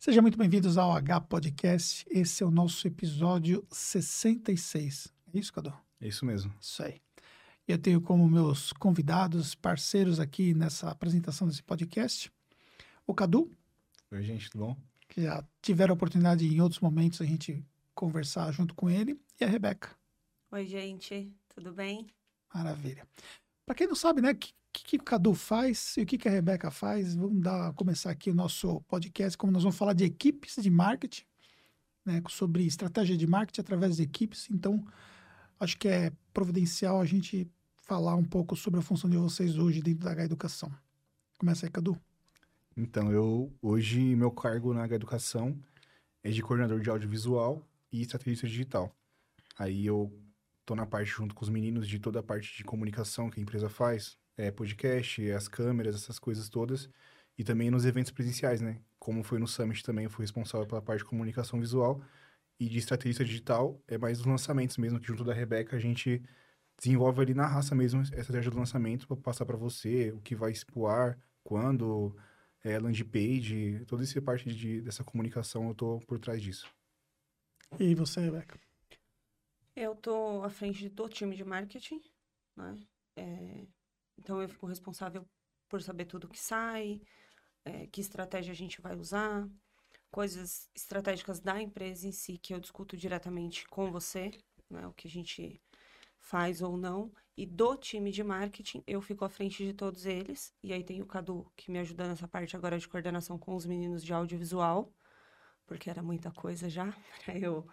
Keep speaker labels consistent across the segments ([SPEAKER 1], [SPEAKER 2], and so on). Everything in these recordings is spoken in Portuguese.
[SPEAKER 1] Sejam muito bem-vindos ao H Podcast. Esse é o nosso episódio 66. É isso, Cadu?
[SPEAKER 2] É isso mesmo.
[SPEAKER 1] Isso aí. Eu tenho como meus convidados, parceiros aqui nessa apresentação desse podcast, o Cadu.
[SPEAKER 2] Oi, gente, tudo bom?
[SPEAKER 1] Que já tiveram a oportunidade em outros momentos a gente conversar junto com ele, e a Rebeca.
[SPEAKER 3] Oi, gente, tudo bem?
[SPEAKER 1] Maravilha. Para quem não sabe, né, o que, que, o Cadu faz e o que, que a Rebeca faz, vamos dar, começar aqui o nosso podcast, como nós vamos falar de equipes de marketing, né, sobre estratégia de marketing através de equipes. Então, acho que é providencial a gente falar um pouco sobre a função de vocês hoje dentro da H Educação. Começa aí, Cadu.
[SPEAKER 2] Então, eu hoje meu cargo na H Educação é de coordenador de audiovisual e estrategista digital. Aí eu tô na parte junto com os meninos de toda a parte de comunicação que a empresa faz, é, podcast, as câmeras, essas coisas todas, e também nos eventos presenciais, né? Como foi no Summit também, eu fui responsável pela parte de comunicação visual e de estrategista digital, é mais os lançamentos mesmo, que junto da Rebeca a gente desenvolve ali na raça mesmo essa estratégia do lançamento para passar para você o que vai expor, quando, é, landing page, toda essa parte de, dessa comunicação eu tô por trás disso.
[SPEAKER 1] E você, Rebeca?
[SPEAKER 3] Eu tô à frente do time de marketing, né? É, então eu fico responsável por saber tudo que sai, é, que estratégia a gente vai usar, coisas estratégicas da empresa em si que eu discuto diretamente com você, né? O que a gente faz ou não. E do time de marketing, eu fico à frente de todos eles. E aí tem o Cadu, que me ajuda nessa parte agora de coordenação com os meninos de audiovisual, porque era muita coisa já para eu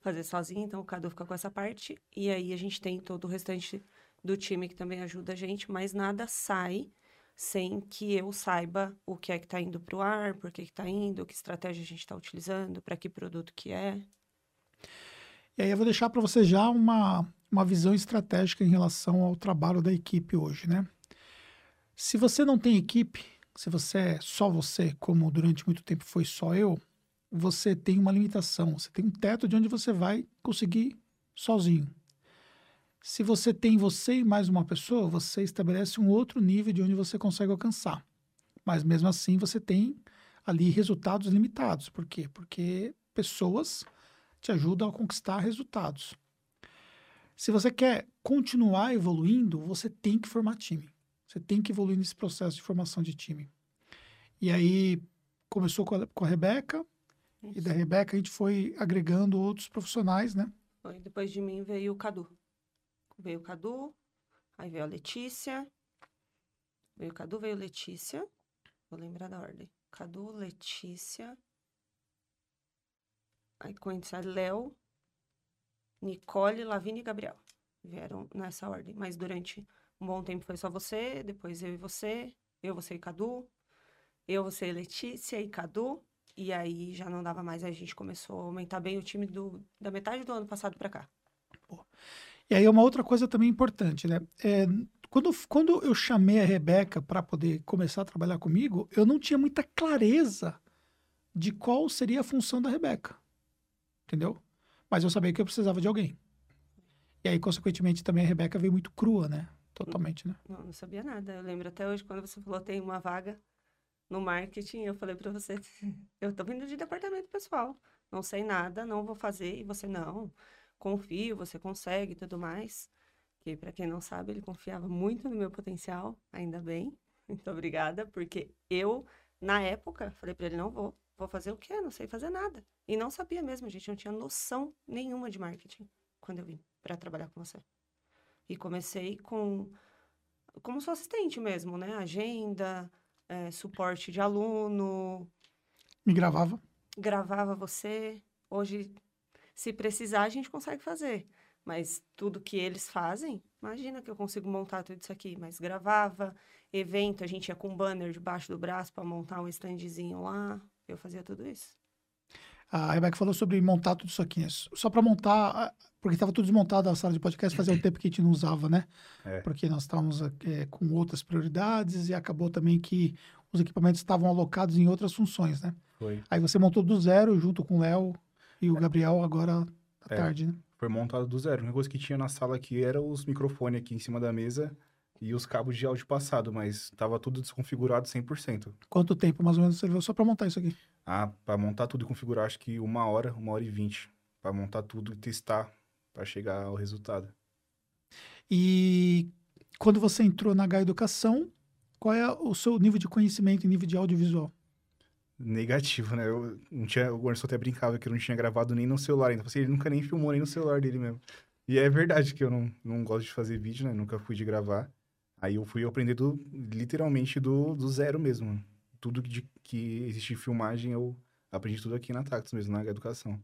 [SPEAKER 3] fazer sozinho, então o Cadu fica com essa parte. E aí a gente tem todo o restante do time que também ajuda a gente, mas nada sai sem que eu saiba o que é que está indo para o ar, por que está indo, que estratégia a gente está utilizando, para que produto que é.
[SPEAKER 1] E aí eu vou deixar para você já uma, uma visão estratégica em relação ao trabalho da equipe hoje, né? Se você não tem equipe, se você é só você, como durante muito tempo foi só eu, você tem uma limitação, você tem um teto de onde você vai conseguir sozinho. Se você tem você e mais uma pessoa, você estabelece um outro nível de onde você consegue alcançar. Mas mesmo assim você tem ali resultados limitados. Por quê? Porque pessoas te ajudam a conquistar resultados. Se você quer continuar evoluindo, você tem que formar time. Você tem que evoluir nesse processo de formação de time. E aí começou com a, com a Rebeca, isso. E da Rebeca a gente foi agregando outros profissionais, né?
[SPEAKER 3] Foi. Depois de mim veio o Cadu. Veio o Cadu, aí veio a Letícia. Veio o Cadu, veio Letícia. Vou lembrar da ordem. Cadu, Letícia. Aí conhece Léo, Nicole, Lavínia e Gabriel. Vieram nessa ordem. Mas durante um bom tempo foi só você, depois eu e você, eu, você e Cadu, eu, você e Letícia e Cadu. E aí já não dava mais, a gente começou a aumentar bem o time do, da metade do ano passado para cá.
[SPEAKER 1] E aí uma outra coisa também importante, né? É, quando, quando eu chamei a Rebeca para poder começar a trabalhar comigo, eu não tinha muita clareza de qual seria a função da Rebeca. Entendeu? Mas eu sabia que eu precisava de alguém. E aí, consequentemente, também a Rebeca veio muito crua, né? Totalmente, né?
[SPEAKER 3] Não, não sabia nada. Eu lembro até hoje, quando você falou tem uma vaga no marketing, eu falei para você, eu tô vindo de departamento pessoal, não sei nada, não vou fazer, e você não, confio, você consegue e tudo mais. Que para quem não sabe, ele confiava muito no meu potencial, ainda bem. Muito obrigada, porque eu na época falei para ele não vou, vou fazer o quê? Não sei fazer nada. E não sabia mesmo, gente, não tinha noção nenhuma de marketing quando eu vim para trabalhar com você. E comecei com como sua assistente mesmo, né? Agenda, é, suporte de aluno.
[SPEAKER 1] Me gravava?
[SPEAKER 3] Gravava você. Hoje, se precisar, a gente consegue fazer. Mas tudo que eles fazem, imagina que eu consigo montar tudo isso aqui. Mas gravava, evento, a gente ia com um banner debaixo do braço para montar um standzinho lá. Eu fazia tudo isso.
[SPEAKER 1] A Rebeca falou sobre montar tudo isso aqui. Né? Só para montar, porque estava tudo desmontado a sala de podcast, fazia um tempo que a gente não usava, né? É. Porque nós estávamos é, com outras prioridades e acabou também que os equipamentos estavam alocados em outras funções, né?
[SPEAKER 2] Foi.
[SPEAKER 1] Aí você montou do zero junto com o Léo e o. Gabriel agora à é. tarde, né?
[SPEAKER 2] Foi montado do zero. A única coisa que tinha na sala aqui era os microfones aqui em cima da mesa e os cabos de áudio passado, mas tava tudo desconfigurado 100%.
[SPEAKER 1] Quanto tempo mais ou menos você levou só para montar isso aqui?
[SPEAKER 2] Ah, para montar tudo e configurar, acho que uma hora, uma hora e vinte. Para montar tudo e testar para chegar ao resultado.
[SPEAKER 1] E quando você entrou na H Educação, qual é o seu nível de conhecimento em nível de audiovisual?
[SPEAKER 2] Negativo, né? Eu não tinha, o Anderson até brincava que eu não tinha gravado nem no celular ainda. Assim, ele nunca nem filmou nem no celular dele mesmo. E é verdade que eu não, não gosto de fazer vídeo, né? Nunca fui de gravar. Aí eu fui aprender do, literalmente do, do zero mesmo. Tudo de, que existe filmagem, eu aprendi tudo aqui na Tactus mesmo, na educação.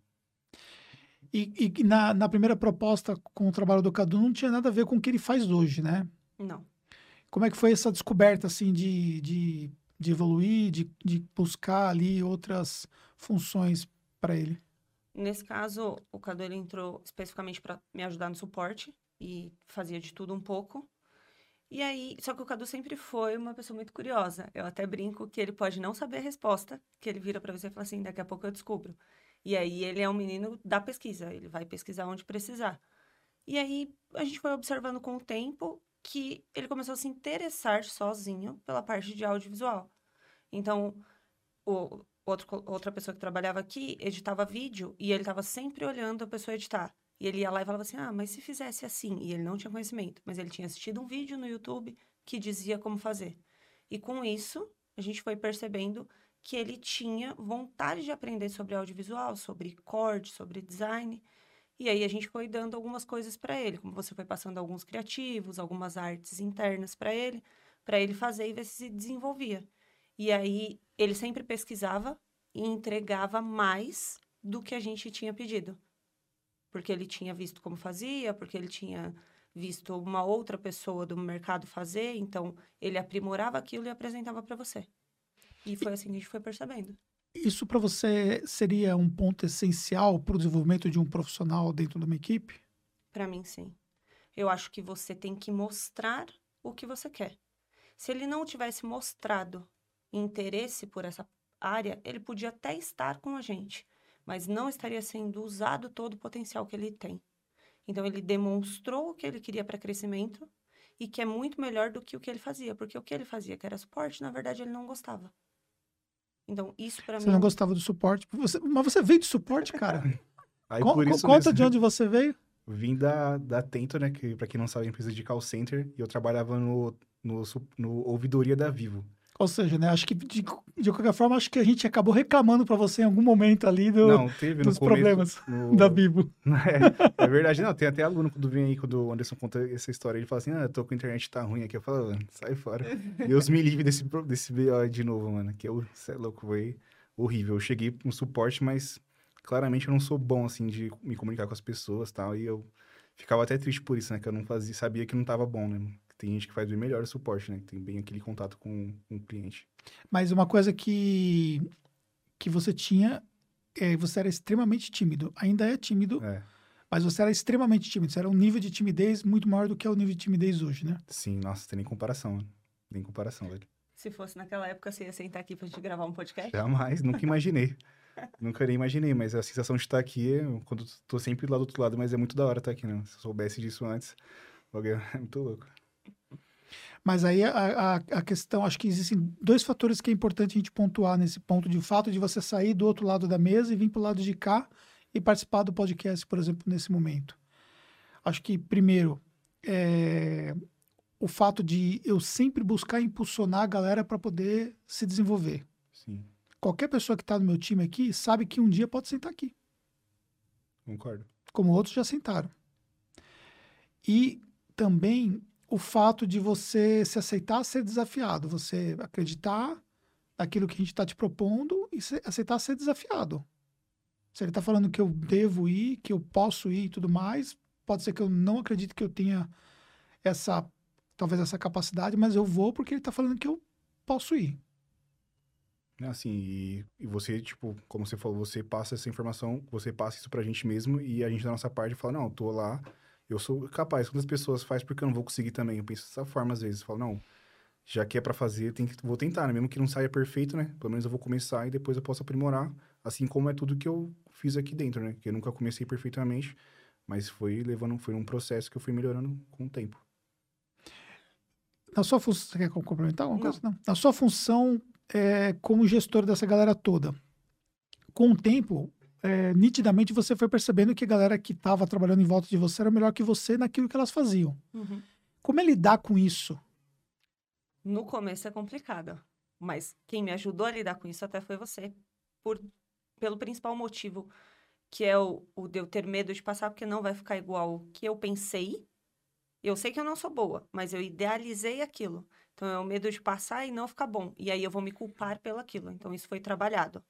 [SPEAKER 1] E, e na, na, primeira proposta com o trabalho do Cadu não tinha nada a ver com o que ele faz hoje, né?
[SPEAKER 3] Não.
[SPEAKER 1] Como é que foi essa descoberta, assim, de, de, de evoluir, de, de buscar ali outras funções para ele?
[SPEAKER 3] Nesse caso, o Cadu ele entrou especificamente para me ajudar no suporte e fazia de tudo um pouco. E aí, só que o Cadu sempre foi uma pessoa muito curiosa. Eu até brinco que ele pode não saber a resposta, que ele vira para você e fala assim: daqui a pouco eu descubro. E aí ele é um menino da pesquisa, ele vai pesquisar onde precisar. E aí a gente foi observando com o tempo que ele começou a se interessar sozinho pela parte de audiovisual. Então, o, outro, outra pessoa que trabalhava aqui editava vídeo e ele estava sempre olhando a pessoa editar. E ele ia lá e falava assim: ah, mas se fizesse assim. E ele não tinha conhecimento, mas ele tinha assistido um vídeo no YouTube que dizia como fazer. E com isso, a gente foi percebendo que ele tinha vontade de aprender sobre audiovisual, sobre corte, sobre design. E aí a gente foi dando algumas coisas para ele, como você foi passando alguns criativos, algumas artes internas para ele, para ele fazer e ver se se desenvolvia. E aí ele sempre pesquisava e entregava mais do que a gente tinha pedido porque ele tinha visto como fazia, porque ele tinha visto uma outra pessoa do mercado fazer, então ele aprimorava aquilo e apresentava para você. E foi assim que a gente foi percebendo.
[SPEAKER 1] Isso para você seria um ponto essencial para o desenvolvimento de um profissional dentro de uma equipe?
[SPEAKER 3] Para mim, sim. Eu acho que você tem que mostrar o que você quer. Se ele não tivesse mostrado interesse por essa área, ele podia até estar com a gente, mas não estaria sendo usado todo o potencial que ele tem. Então, ele demonstrou o que ele queria para crescimento e que é muito melhor do que o que ele fazia, porque o que ele fazia, que era suporte, na verdade, ele não gostava. Então, isso para mim.
[SPEAKER 1] Você não gostava do suporte? Você... Mas você veio de suporte, cara?
[SPEAKER 2] Aí, Co por isso
[SPEAKER 1] conta mesmo. de onde você veio?
[SPEAKER 2] Vim da, da Tento, né? Que, para quem não sabe, é empresa de call center. E eu trabalhava no, no, no ouvidoria da Vivo.
[SPEAKER 1] Ou seja, né, acho que de, de qualquer forma, acho que a gente acabou reclamando para você em algum momento ali do,
[SPEAKER 2] não, teve
[SPEAKER 1] dos problemas
[SPEAKER 2] no...
[SPEAKER 1] da Bibo.
[SPEAKER 2] É, é, verdade, não. Tem até aluno quando vem aí, quando o Anderson conta essa história, ele fala assim: ah, tô com a internet tá ruim aqui. Eu falo, mano, sai fora. Deus me livre desse, desse BO de novo, mano. Que eu, cê é louco, foi horrível. Eu cheguei no suporte, mas claramente eu não sou bom, assim, de me comunicar com as pessoas e tal. E eu ficava até triste por isso, né? Que eu não fazia, sabia que não tava bom, né? Tem gente que faz bem melhor o suporte, né? Que tem bem aquele contato com, com o cliente.
[SPEAKER 1] Mas uma coisa que, que você tinha, é, você era extremamente tímido. Ainda é tímido,
[SPEAKER 2] é.
[SPEAKER 1] mas você era extremamente tímido. Você era um nível de timidez muito maior do que é o nível de timidez hoje, né?
[SPEAKER 2] Sim, nossa, tem nem comparação. Nem comparação, velho.
[SPEAKER 3] Se fosse naquela época, você ia sentar aqui pra gente gravar um podcast?
[SPEAKER 2] Jamais, nunca imaginei. nunca nem imaginei, mas a sensação de estar aqui, quando tô sempre lá do outro lado, mas é muito da hora estar aqui, né? Se eu soubesse disso antes, é muito louco.
[SPEAKER 1] Mas aí a, a, a, questão, acho que existem dois fatores que é importante a gente pontuar nesse ponto de fato de você sair do outro lado da mesa e vir para o lado de cá e participar do podcast, por exemplo, nesse momento. Acho que, primeiro, é, o fato de eu sempre buscar impulsionar a galera para poder se desenvolver.
[SPEAKER 2] Sim.
[SPEAKER 1] Qualquer pessoa que está no meu time aqui sabe que um dia pode sentar aqui.
[SPEAKER 2] Concordo.
[SPEAKER 1] Como outros já sentaram. E também o fato de você se aceitar ser desafiado, você acreditar naquilo que a gente está te propondo e se, aceitar ser desafiado. Se ele está falando que eu devo ir, que eu posso ir e tudo mais, pode ser que eu não acredite que eu tenha essa, talvez essa capacidade, mas eu vou porque ele está falando que eu posso ir.
[SPEAKER 2] É assim, e, e, você, tipo, como você falou, você passa essa informação, você passa isso pra gente mesmo e a gente da nossa parte fala, não, tô lá, eu sou capaz. Quando as pessoas fazem, porque eu não vou conseguir também. Eu penso dessa forma às vezes. Eu falo, não, já que é para fazer, tem que, vou tentar, né? Mesmo que não saia perfeito, né? Pelo menos eu vou começar e depois eu posso aprimorar. Assim como é tudo que eu fiz aqui dentro, né? Que eu nunca comecei perfeitamente, mas foi levando, foi um processo que eu fui melhorando com o tempo.
[SPEAKER 1] na sua função, você quer complementar alguma coisa? Não. Na sua função é, como gestor dessa galera toda, com o tempo, é, nitidamente você foi percebendo que a galera que estava trabalhando em volta de você era melhor que você naquilo que elas faziam.
[SPEAKER 3] Uhum.
[SPEAKER 1] Como é lidar com isso?
[SPEAKER 3] No começo é complicado, mas quem me ajudou a lidar com isso até foi você. Por, pelo principal motivo, que é o, o de eu ter medo de passar, porque não vai ficar igual o que eu pensei. Eu sei que eu não sou boa, mas eu idealizei aquilo. Então é o medo de passar e não ficar bom. E aí eu vou me culpar pelo aquilo. Então isso foi trabalhado.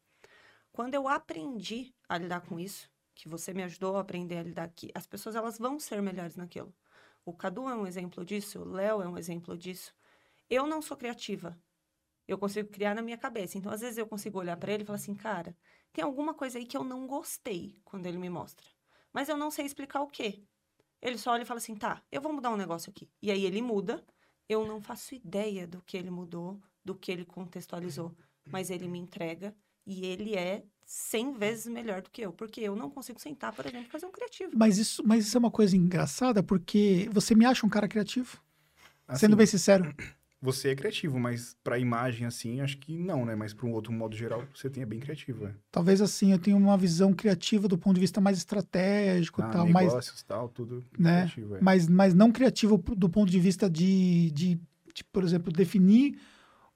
[SPEAKER 3] Quando eu aprendi a lidar com isso, que você me ajudou a aprender a lidar aqui, as pessoas elas vão ser melhores naquilo. O Cadu é um exemplo disso, o Léo é um exemplo disso. Eu não sou criativa. Eu consigo criar na minha cabeça. Então, às vezes, eu consigo olhar para ele e falar assim, cara, tem alguma coisa aí que eu não gostei quando ele me mostra. Mas eu não sei explicar o quê. Ele só olha e fala assim, tá, eu vou mudar um negócio aqui. E aí ele muda. Eu não faço ideia do que ele mudou, do que ele contextualizou. Mas ele me entrega e ele é 100 vezes melhor do que eu, porque eu não consigo sentar, por exemplo, e fazer um criativo.
[SPEAKER 1] Mas isso, mas isso é uma coisa engraçada, porque você me acha um cara criativo?
[SPEAKER 2] Assim,
[SPEAKER 1] Sendo bem sincero.
[SPEAKER 2] Você é criativo, mas pra imagem, assim, acho que não, né? Mas pra um outro modo geral, você tem é bem criativo, é.
[SPEAKER 1] Talvez assim, eu tenho uma visão criativa do ponto de vista mais estratégico
[SPEAKER 2] Ah,
[SPEAKER 1] tal, mais,
[SPEAKER 2] negócios, tal, tudo
[SPEAKER 1] né?
[SPEAKER 2] criativo, é.
[SPEAKER 1] mas, mas não criativo do ponto de vista de, de, de, por exemplo, definir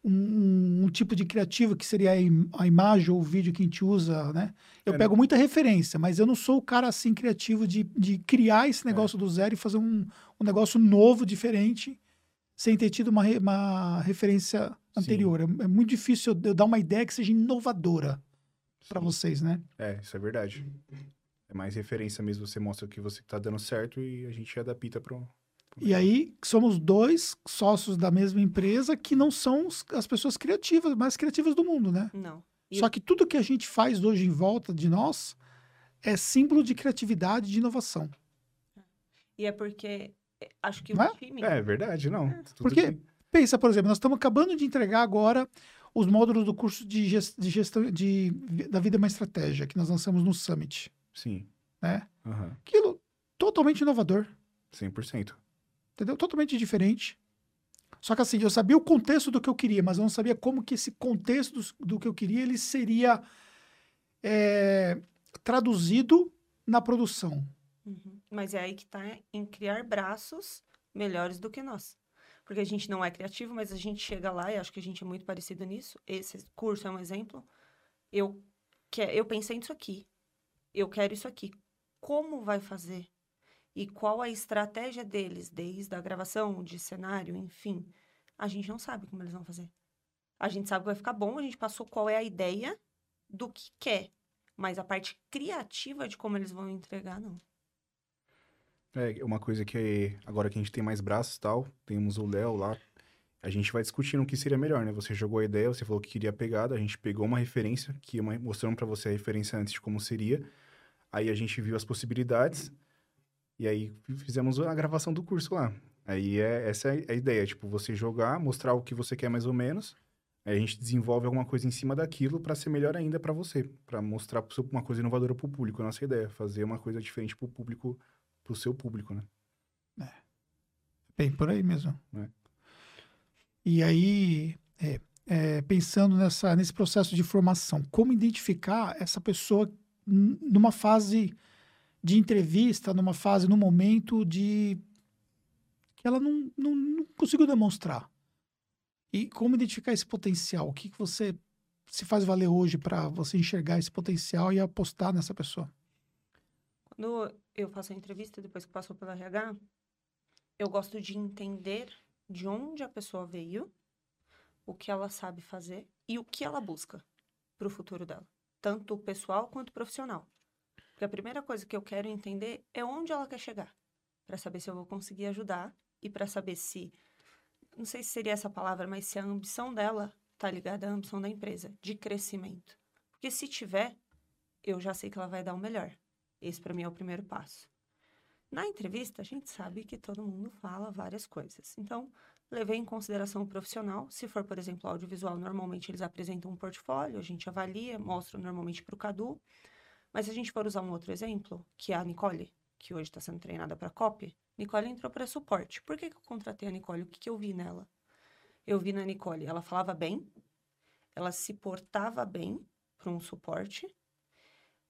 [SPEAKER 1] um, um- tipo de criativo que seria a, im- a imagem ou o vídeo que a gente usa, né? Eu
[SPEAKER 2] É,
[SPEAKER 1] pego muita referência, mas eu não sou o cara assim criativo de, de criar
[SPEAKER 2] É.
[SPEAKER 1] esse negócio do zero e fazer um, um negócio novo, diferente, sem ter tido uma, re- uma referência anterior. É, é muito difícil eu, eu dar uma ideia que seja inovadora para vocês, né?
[SPEAKER 2] É, isso é verdade. É mais referência mesmo, você mostra o que você tá dando certo e a gente adapta pro...
[SPEAKER 1] E aí, somos dois sócios da mesma empresa que não são as pessoas criativas, mais criativas do mundo, né?
[SPEAKER 3] Não. E
[SPEAKER 1] Só que tudo que a gente faz hoje em volta de nós é símbolo de criatividade e de inovação.
[SPEAKER 3] E é porque eh, acho que
[SPEAKER 1] Não
[SPEAKER 3] o
[SPEAKER 1] é?
[SPEAKER 3] time.
[SPEAKER 2] É, é verdade, não. Tudo
[SPEAKER 1] Porque-
[SPEAKER 2] que-
[SPEAKER 1] Pensa, por exemplo, nós estamos acabando de entregar agora os módulos do curso de, ges- de gestão de, da vida é uma estratégia que nós lançamos no Summit,
[SPEAKER 2] Sim.
[SPEAKER 1] né?
[SPEAKER 2] Aham.
[SPEAKER 1] Aquilo totalmente inovador,
[SPEAKER 2] 100%.
[SPEAKER 1] Entendeu? Totalmente diferente. Só que assim, eu sabia o contexto do que eu queria, mas eu não sabia como que esse contexto do, do que eu queria ele seria é, traduzido na produção.
[SPEAKER 3] Uhum. Mas é aí que tá em criar braços melhores do que nós. Porque a gente não é criativo, mas a gente chega lá e acho que a gente é muito parecido nisso. Esse curso é um exemplo. Eu, que, eu pensei nisso aqui. Eu quero isso aqui. Como vai fazer? E qual a estratégia deles, desde a gravação, de cenário, enfim. A gente não sabe como eles vão fazer. A gente sabe que vai ficar bom, a gente passou qual é a ideia do que quer. Mas a parte criativa de como eles vão entregar, não.
[SPEAKER 2] É, uma coisa que agora que a gente tem mais braços e tal, temos o Léo lá, a gente vai discutindo o que seria melhor, né? Você jogou a ideia, você falou que queria a pegada, a gente pegou uma referência, que uma, mostramos pra você a referência antes de como seria, aí a gente viu as possibilidades, e aí fizemos a gravação do curso lá. Aí é, essa é a ideia, tipo, você jogar, mostrar o que você quer mais ou menos, aí a gente desenvolve alguma coisa em cima daquilo pra ser melhor ainda pra você, Pra mostrar uma coisa inovadora pro público, a nossa ideia, fazer uma coisa diferente pro público, pro seu público, né?
[SPEAKER 1] Bem, por aí mesmo.
[SPEAKER 2] É.
[SPEAKER 1] E aí, é, é, pensando nessa, nesse processo de formação, como identificar essa pessoa numa fase de entrevista, numa fase, num momento de que ela não, não, não conseguiu demonstrar? E como identificar esse potencial? O que, que você se faz valer hoje para você enxergar esse potencial e apostar nessa pessoa?
[SPEAKER 3] Quando eu faço a entrevista, depois que passou pela RH, eu gosto de entender de onde a pessoa veio, o que ela sabe fazer e o que ela busca para o futuro dela, tanto pessoal quanto profissional. Porque a primeira coisa que eu quero entender é onde ela quer chegar, para saber se eu vou conseguir ajudar e para saber se, não sei se seria essa palavra, mas se a ambição dela tá ligada à ambição da empresa, de crescimento. Porque se tiver, eu já sei que ela vai dar o melhor. Esse para mim é o primeiro passo. Na entrevista, a gente sabe que todo mundo fala várias coisas. Então, levei em consideração o profissional. Se for, por exemplo, audiovisual, normalmente eles apresentam um portfólio, a gente avalia, mostra normalmente para o Cadu. Mas se a gente for usar um outro exemplo, que é a Nicole, que hoje está sendo treinada para copy, Nicole entrou para suporte. Por que, que eu contratei a Nicole? O que, que eu vi nela? eu vi na Nicole, ela falava bem, ela se portava bem para um suporte,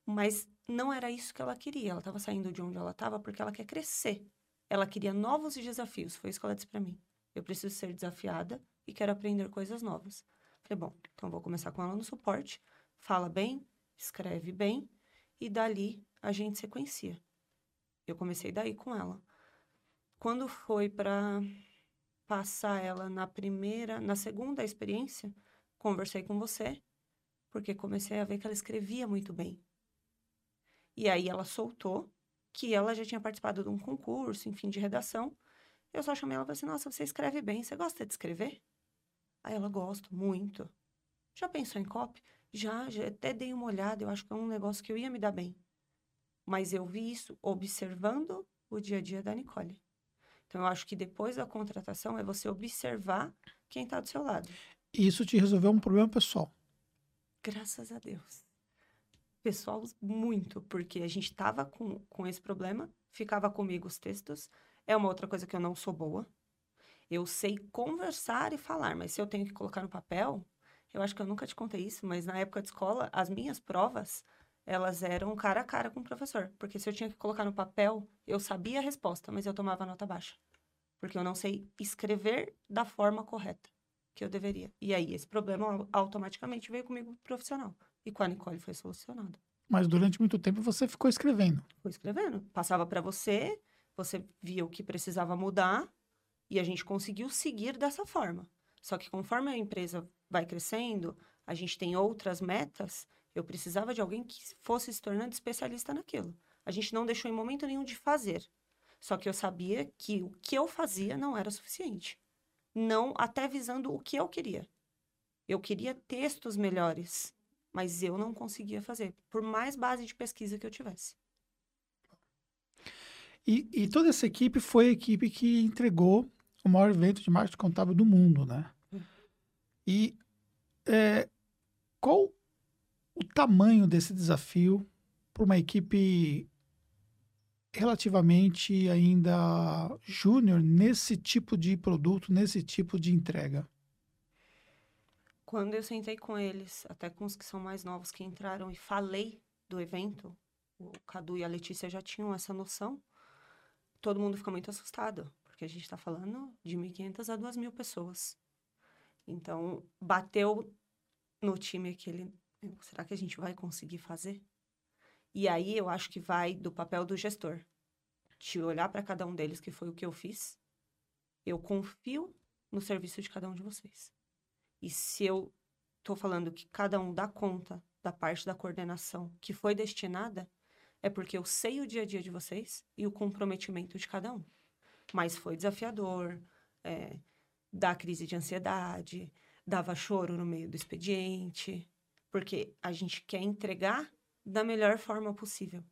[SPEAKER 3] mas não era isso que ela queria. Ela estava saindo de onde ela estava porque ela quer crescer. Ela queria novos desafios. Foi isso que ela disse para mim. Eu preciso ser desafiada e quero aprender coisas novas. Falei, bom, então vou começar com ela no suporte. Fala bem, escreve bem e dali a gente sequencia. Eu comecei daí com ela. Quando foi para passar ela na primeira, na segunda experiência, conversei com você, porque comecei a ver que ela escrevia muito bem. E aí ela soltou que ela já tinha participado de um concurso, enfim, de redação. Eu só chamei ela e falei assim: Nossa, você escreve bem, você gosta de escrever? Aí ela gosta muito. Já pensou em copy? Já, já até dei uma olhada, eu acho que é um negócio que eu ia me dar bem. Mas eu vi isso observando o dia a dia da Nicole. Então, eu acho que depois da contratação é você observar quem está do seu lado.
[SPEAKER 1] E isso te resolveu um problema pessoal?
[SPEAKER 3] Graças a Deus. Pessoal, muito, porque a gente estava com, com esse problema, ficava comigo os textos. É uma outra coisa que eu não sou boa. Eu sei conversar e falar, mas se eu tenho que colocar no papel, eu acho que eu nunca te contei isso, mas na época de escola, as minhas provas, elas eram cara a cara com o professor. Porque se eu tinha que colocar no papel, eu sabia a resposta, mas eu tomava nota baixa. Porque eu não sei escrever da forma correta que eu deveria. E aí, esse problema automaticamente veio comigo profissional. E com a Nicole foi solucionado.
[SPEAKER 1] Mas durante muito tempo você ficou escrevendo.
[SPEAKER 3] Ficou escrevendo. Passava para você, você via o que precisava mudar e a gente conseguiu seguir dessa forma. Só que conforme a empresa vai crescendo, a gente tem outras metas eu precisava de alguém que fosse se tornando especialista naquilo. A gente não deixou em momento nenhum de fazer. Só que eu sabia que o que eu fazia não era suficiente. Não até visando o que eu queria. Eu queria textos melhores, mas eu não conseguia fazer, por mais base de pesquisa que eu tivesse.
[SPEAKER 1] E, e toda essa equipe foi a equipe que entregou o maior evento de marketing contábil do mundo, né? E é, qual o tamanho desse desafio para uma equipe relativamente ainda júnior nesse tipo de produto, nesse tipo de entrega?
[SPEAKER 3] Quando eu sentei com eles, até com os que são mais novos que entraram e falei do evento, o Cadu e a Letícia já tinham essa noção, todo mundo fica muito assustado, porque a gente está falando de 1.500 a 2.000 pessoas. Então, bateu no time aquele será que a gente vai conseguir fazer? E aí eu acho que vai do papel do gestor. De olhar para cada um deles, que foi o que eu fiz. Eu confio no serviço de cada um de vocês. E se eu estou falando que cada um dá conta da parte da coordenação que foi destinada, é porque eu sei o dia a dia de vocês e o comprometimento de cada um. Mas foi desafiador, é, dá crise de ansiedade, dava choro no meio do expediente, porque a gente quer entregar da melhor forma possível.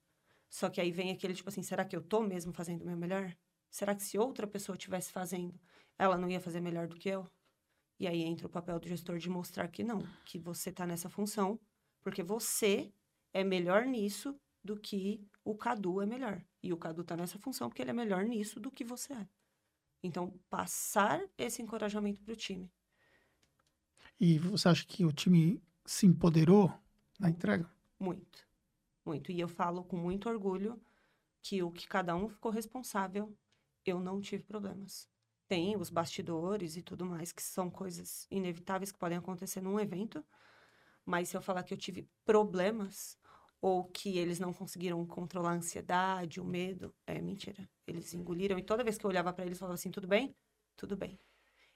[SPEAKER 3] Só que aí vem aquele tipo assim, será que eu tô mesmo fazendo o meu melhor? Será que se outra pessoa estivesse fazendo, ela não ia fazer melhor do que eu? E aí entra o papel do gestor de mostrar que não, que você tá nessa função, porque você é melhor nisso do que o Cadu é melhor. E o Cadu tá nessa função porque ele é melhor nisso do que você é. Então, passar esse encorajamento para o time.
[SPEAKER 1] E você acha que o time se empoderou na entrega?
[SPEAKER 3] Muito, muito. E eu falo com muito orgulho que o que cada um ficou responsável, eu não tive problemas. Tem os bastidores e tudo mais, que são coisas inevitáveis que podem acontecer num evento, mas se eu falar que eu tive problemas ou que eles não conseguiram controlar a ansiedade, o medo, é mentira. Eles engoliram e toda vez que eu olhava para eles, eu falava assim: tudo bem? Tudo bem.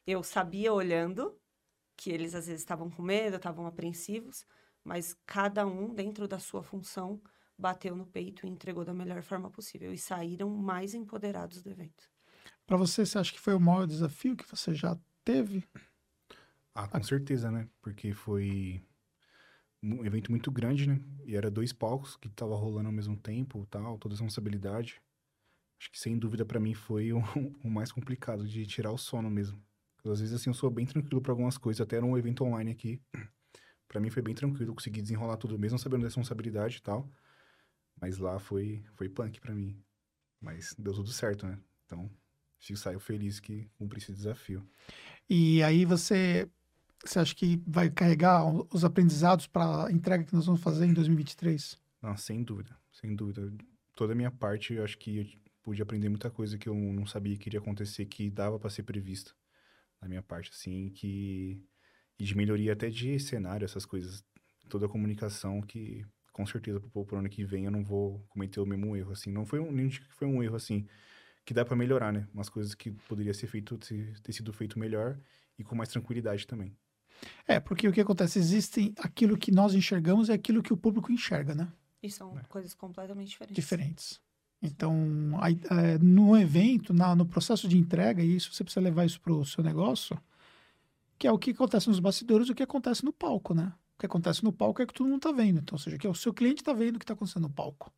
[SPEAKER 3] Eu sabia olhando que eles às vezes estavam com medo, estavam apreensivos, mas cada um, dentro da sua função, bateu no peito e entregou da melhor forma possível e saíram mais empoderados do evento.
[SPEAKER 1] Para você, você acha que foi o maior desafio que você já teve?
[SPEAKER 2] Ah, com certeza, né? Porque foi um evento muito grande, né? E era dois palcos que tava rolando ao mesmo tempo, tal, toda essa responsabilidade. Acho que sem dúvida para mim foi o, o mais complicado de tirar o sono mesmo. Às vezes, assim, eu sou bem tranquilo para algumas coisas. Até era um evento online aqui. para mim foi bem tranquilo, consegui desenrolar tudo, mesmo sabendo da responsabilidade e tal. Mas lá foi, foi punk para mim. Mas deu tudo certo, né? Então, saio feliz que cumpri esse desafio.
[SPEAKER 1] E aí você, você acha que vai carregar os aprendizados para a entrega que nós vamos fazer em 2023?
[SPEAKER 2] Não, sem dúvida, sem dúvida. Toda a minha parte, eu acho que eu pude aprender muita coisa que eu não sabia que iria acontecer, que dava para ser prevista. Da minha parte, assim, que... E de melhoria até de cenário, essas coisas. Toda a comunicação que, com certeza, pro, o ano que vem eu não vou cometer o mesmo erro, assim. Não foi um, nem que foi um erro, assim, que dá para melhorar, né? Umas coisas que poderia ser feito, ter sido feito melhor e com mais tranquilidade também.
[SPEAKER 1] É, porque o que acontece? Existem aquilo que nós enxergamos e aquilo que o público enxerga, né?
[SPEAKER 3] E são é. coisas completamente diferentes.
[SPEAKER 1] Diferentes. Então, é, no evento, na, no processo de entrega, e isso você precisa levar isso para o seu negócio, que é o que acontece nos bastidores, o que acontece no palco, né? O que acontece no palco é que todo mundo está vendo. Então, ou seja, que é o seu cliente está vendo o que está acontecendo no palco.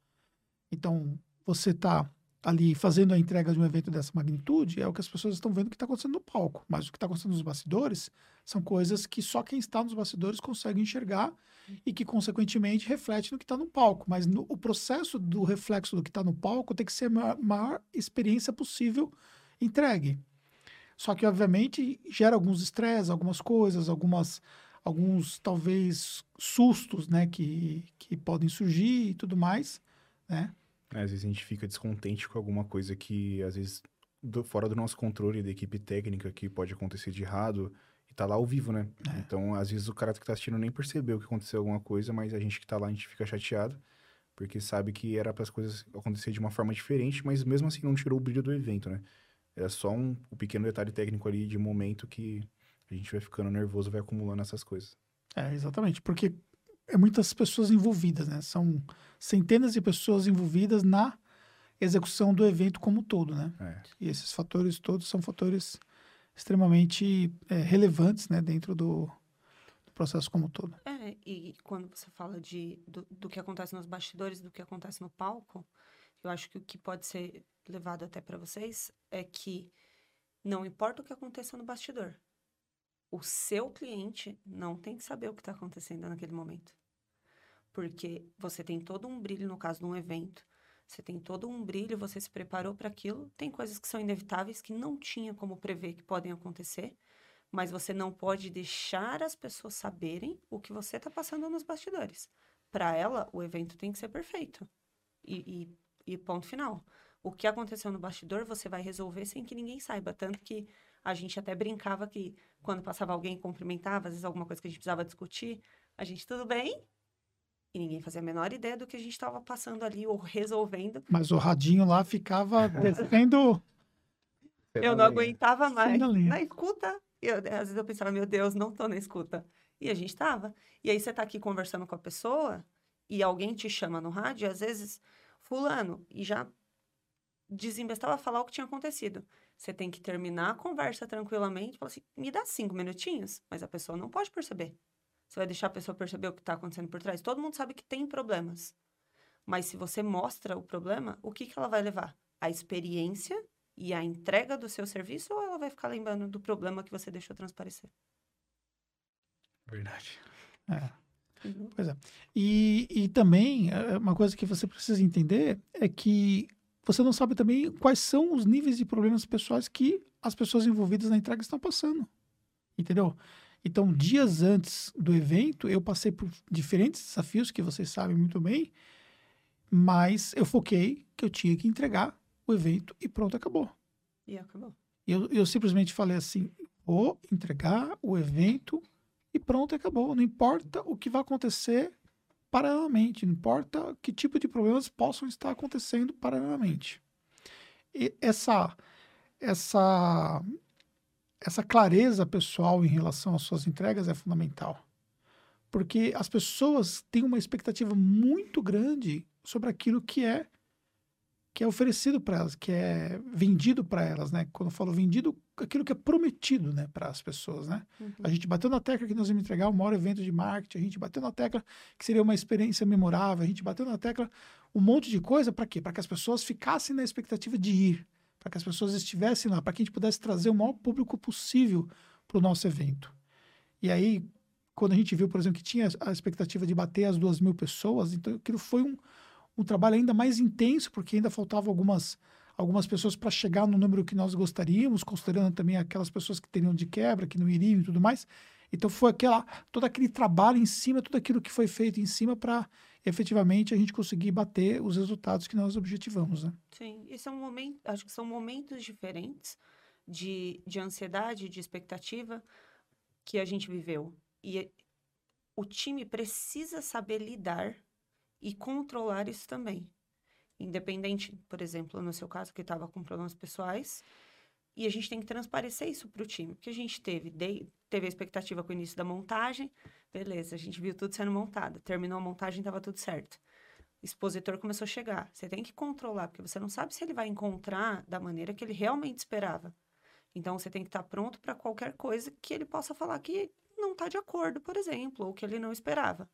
[SPEAKER 1] Então, você está ali fazendo a entrega de um evento dessa magnitude é o que as pessoas estão vendo que está acontecendo no palco. Mas o que está acontecendo nos bastidores são coisas que só quem está nos bastidores consegue enxergar e que, consequentemente, reflete no que está no palco. Mas no, o processo do reflexo do que está no palco tem que ser a maior, maior experiência possível entregue. Só que, obviamente, gera alguns estresses, algumas coisas, algumas, alguns, talvez, sustos, né, que, que podem surgir e tudo mais, né?
[SPEAKER 2] É, às vezes a gente fica descontente com alguma coisa que, às vezes, do, fora do nosso controle da equipe técnica, que pode acontecer de errado, e tá lá ao vivo, né? É. Então, às vezes, o cara que tá assistindo nem percebeu que aconteceu alguma coisa, mas a gente que tá lá, a gente fica chateado, porque sabe que era para as coisas acontecer de uma forma diferente, mas mesmo assim não tirou o brilho do evento, né? Era só um, um pequeno detalhe técnico ali de momento que a gente vai ficando nervoso, vai acumulando essas coisas.
[SPEAKER 1] É, exatamente, porque é muitas pessoas envolvidas, né? São centenas de pessoas envolvidas na execução do evento como um todo, né? É. E esses fatores todos são fatores extremamente é, relevantes, né? Dentro do, do, processo como um todo.
[SPEAKER 3] É, e quando você fala de, do, do que acontece nos bastidores, do que acontece no palco, eu acho que o que pode ser levado até para vocês é que não importa o que aconteça no bastidor, o seu cliente não tem que saber o que está acontecendo naquele momento. Porque você tem todo um brilho, no caso de um evento, você tem todo um brilho, você se preparou para aquilo. Tem coisas que são inevitáveis, que não tinha como prever que podem acontecer, mas você não pode deixar as pessoas saberem o que você está passando nos bastidores. Para ela, o evento tem que ser perfeito. E, e, e ponto final. O que aconteceu no bastidor, você vai resolver sem que ninguém saiba. Tanto que a gente até brincava que quando passava alguém cumprimentava, às vezes alguma coisa que a gente precisava discutir, a gente, tudo bem? E ninguém fazia a menor ideia do que a gente estava passando ali ou resolvendo.
[SPEAKER 1] Mas o radinho lá ficava descendo.
[SPEAKER 3] eu não aguentava mais. Na escuta, eu, às vezes eu pensava, meu Deus, não tô na escuta. E a gente estava. E aí você está aqui conversando com a pessoa e alguém te chama no rádio, às vezes, fulano, e já desembestava a falar o que tinha acontecido. Você tem que terminar a conversa tranquilamente, falar assim, me dá cinco minutinhos, mas a pessoa não pode perceber. Você vai deixar a pessoa perceber o que está acontecendo por trás. Todo mundo sabe que tem problemas. Mas se você mostra o problema, o que, que ela vai levar? A experiência e a entrega do seu serviço ou ela vai ficar lembrando do problema que você deixou transparecer?
[SPEAKER 2] Verdade.
[SPEAKER 1] É. Uhum. Pois é. E, e também, é, uma coisa que você precisa entender é que você não sabe também quais são os níveis de problemas pessoais que as pessoas envolvidas na entrega estão passando. Entendeu? Então, dias antes do evento, eu passei por diferentes desafios que vocês sabem muito bem, mas eu foquei que eu tinha que entregar o evento e pronto, acabou.
[SPEAKER 3] E acabou.
[SPEAKER 1] Eu, eu simplesmente falei assim: vou entregar o evento e pronto, acabou. Não importa o que vai acontecer paralelamente, não importa que tipo de problemas possam estar acontecendo paralelamente. E essa, essa, essa clareza pessoal em relação às suas entregas é fundamental. Porque as pessoas têm uma expectativa muito grande sobre aquilo que é que é oferecido para elas, que é vendido para elas, né? Quando eu falo vendido, aquilo que é prometido, né, para as pessoas, né? Uhum. A gente bateu na tecla que nós íamos entregar o maior evento de marketing, a gente bateu na tecla que seria uma experiência memorável, a gente bateu na tecla um monte de coisa para quê? Para que as pessoas ficassem na expectativa de ir, para que as pessoas estivessem lá, para que a gente pudesse trazer o maior público possível para o nosso evento. E aí, quando a gente viu, por exemplo, que tinha a expectativa de bater as duas mil pessoas, então aquilo foi um, um trabalho ainda mais intenso, porque ainda faltavam algumas, algumas pessoas para chegar no número que nós gostaríamos, considerando também aquelas pessoas que teriam de quebra, que não iriam e tudo mais. Então foi aquela, todo aquele trabalho em cima, tudo aquilo que foi feito em cima para efetivamente a gente conseguir bater os resultados que nós objetivamos. Né?
[SPEAKER 3] Sim, e são momentos, acho que são momentos diferentes de, de ansiedade, de expectativa que a gente viveu. E o time precisa saber lidar e controlar isso também. Independente, por exemplo, no seu caso, que estava com problemas pessoais, e a gente tem que transparecer isso para o time, porque a gente teve, de, teve a expectativa com o início da montagem, beleza, a gente viu tudo sendo montado, terminou a montagem, estava tudo certo. O expositor começou a chegar. Você tem que controlar, porque você não sabe se ele vai encontrar da maneira que ele realmente esperava. Então, você tem que estar pronto para qualquer coisa que ele possa falar que não está de acordo, por exemplo, ou que ele não esperava.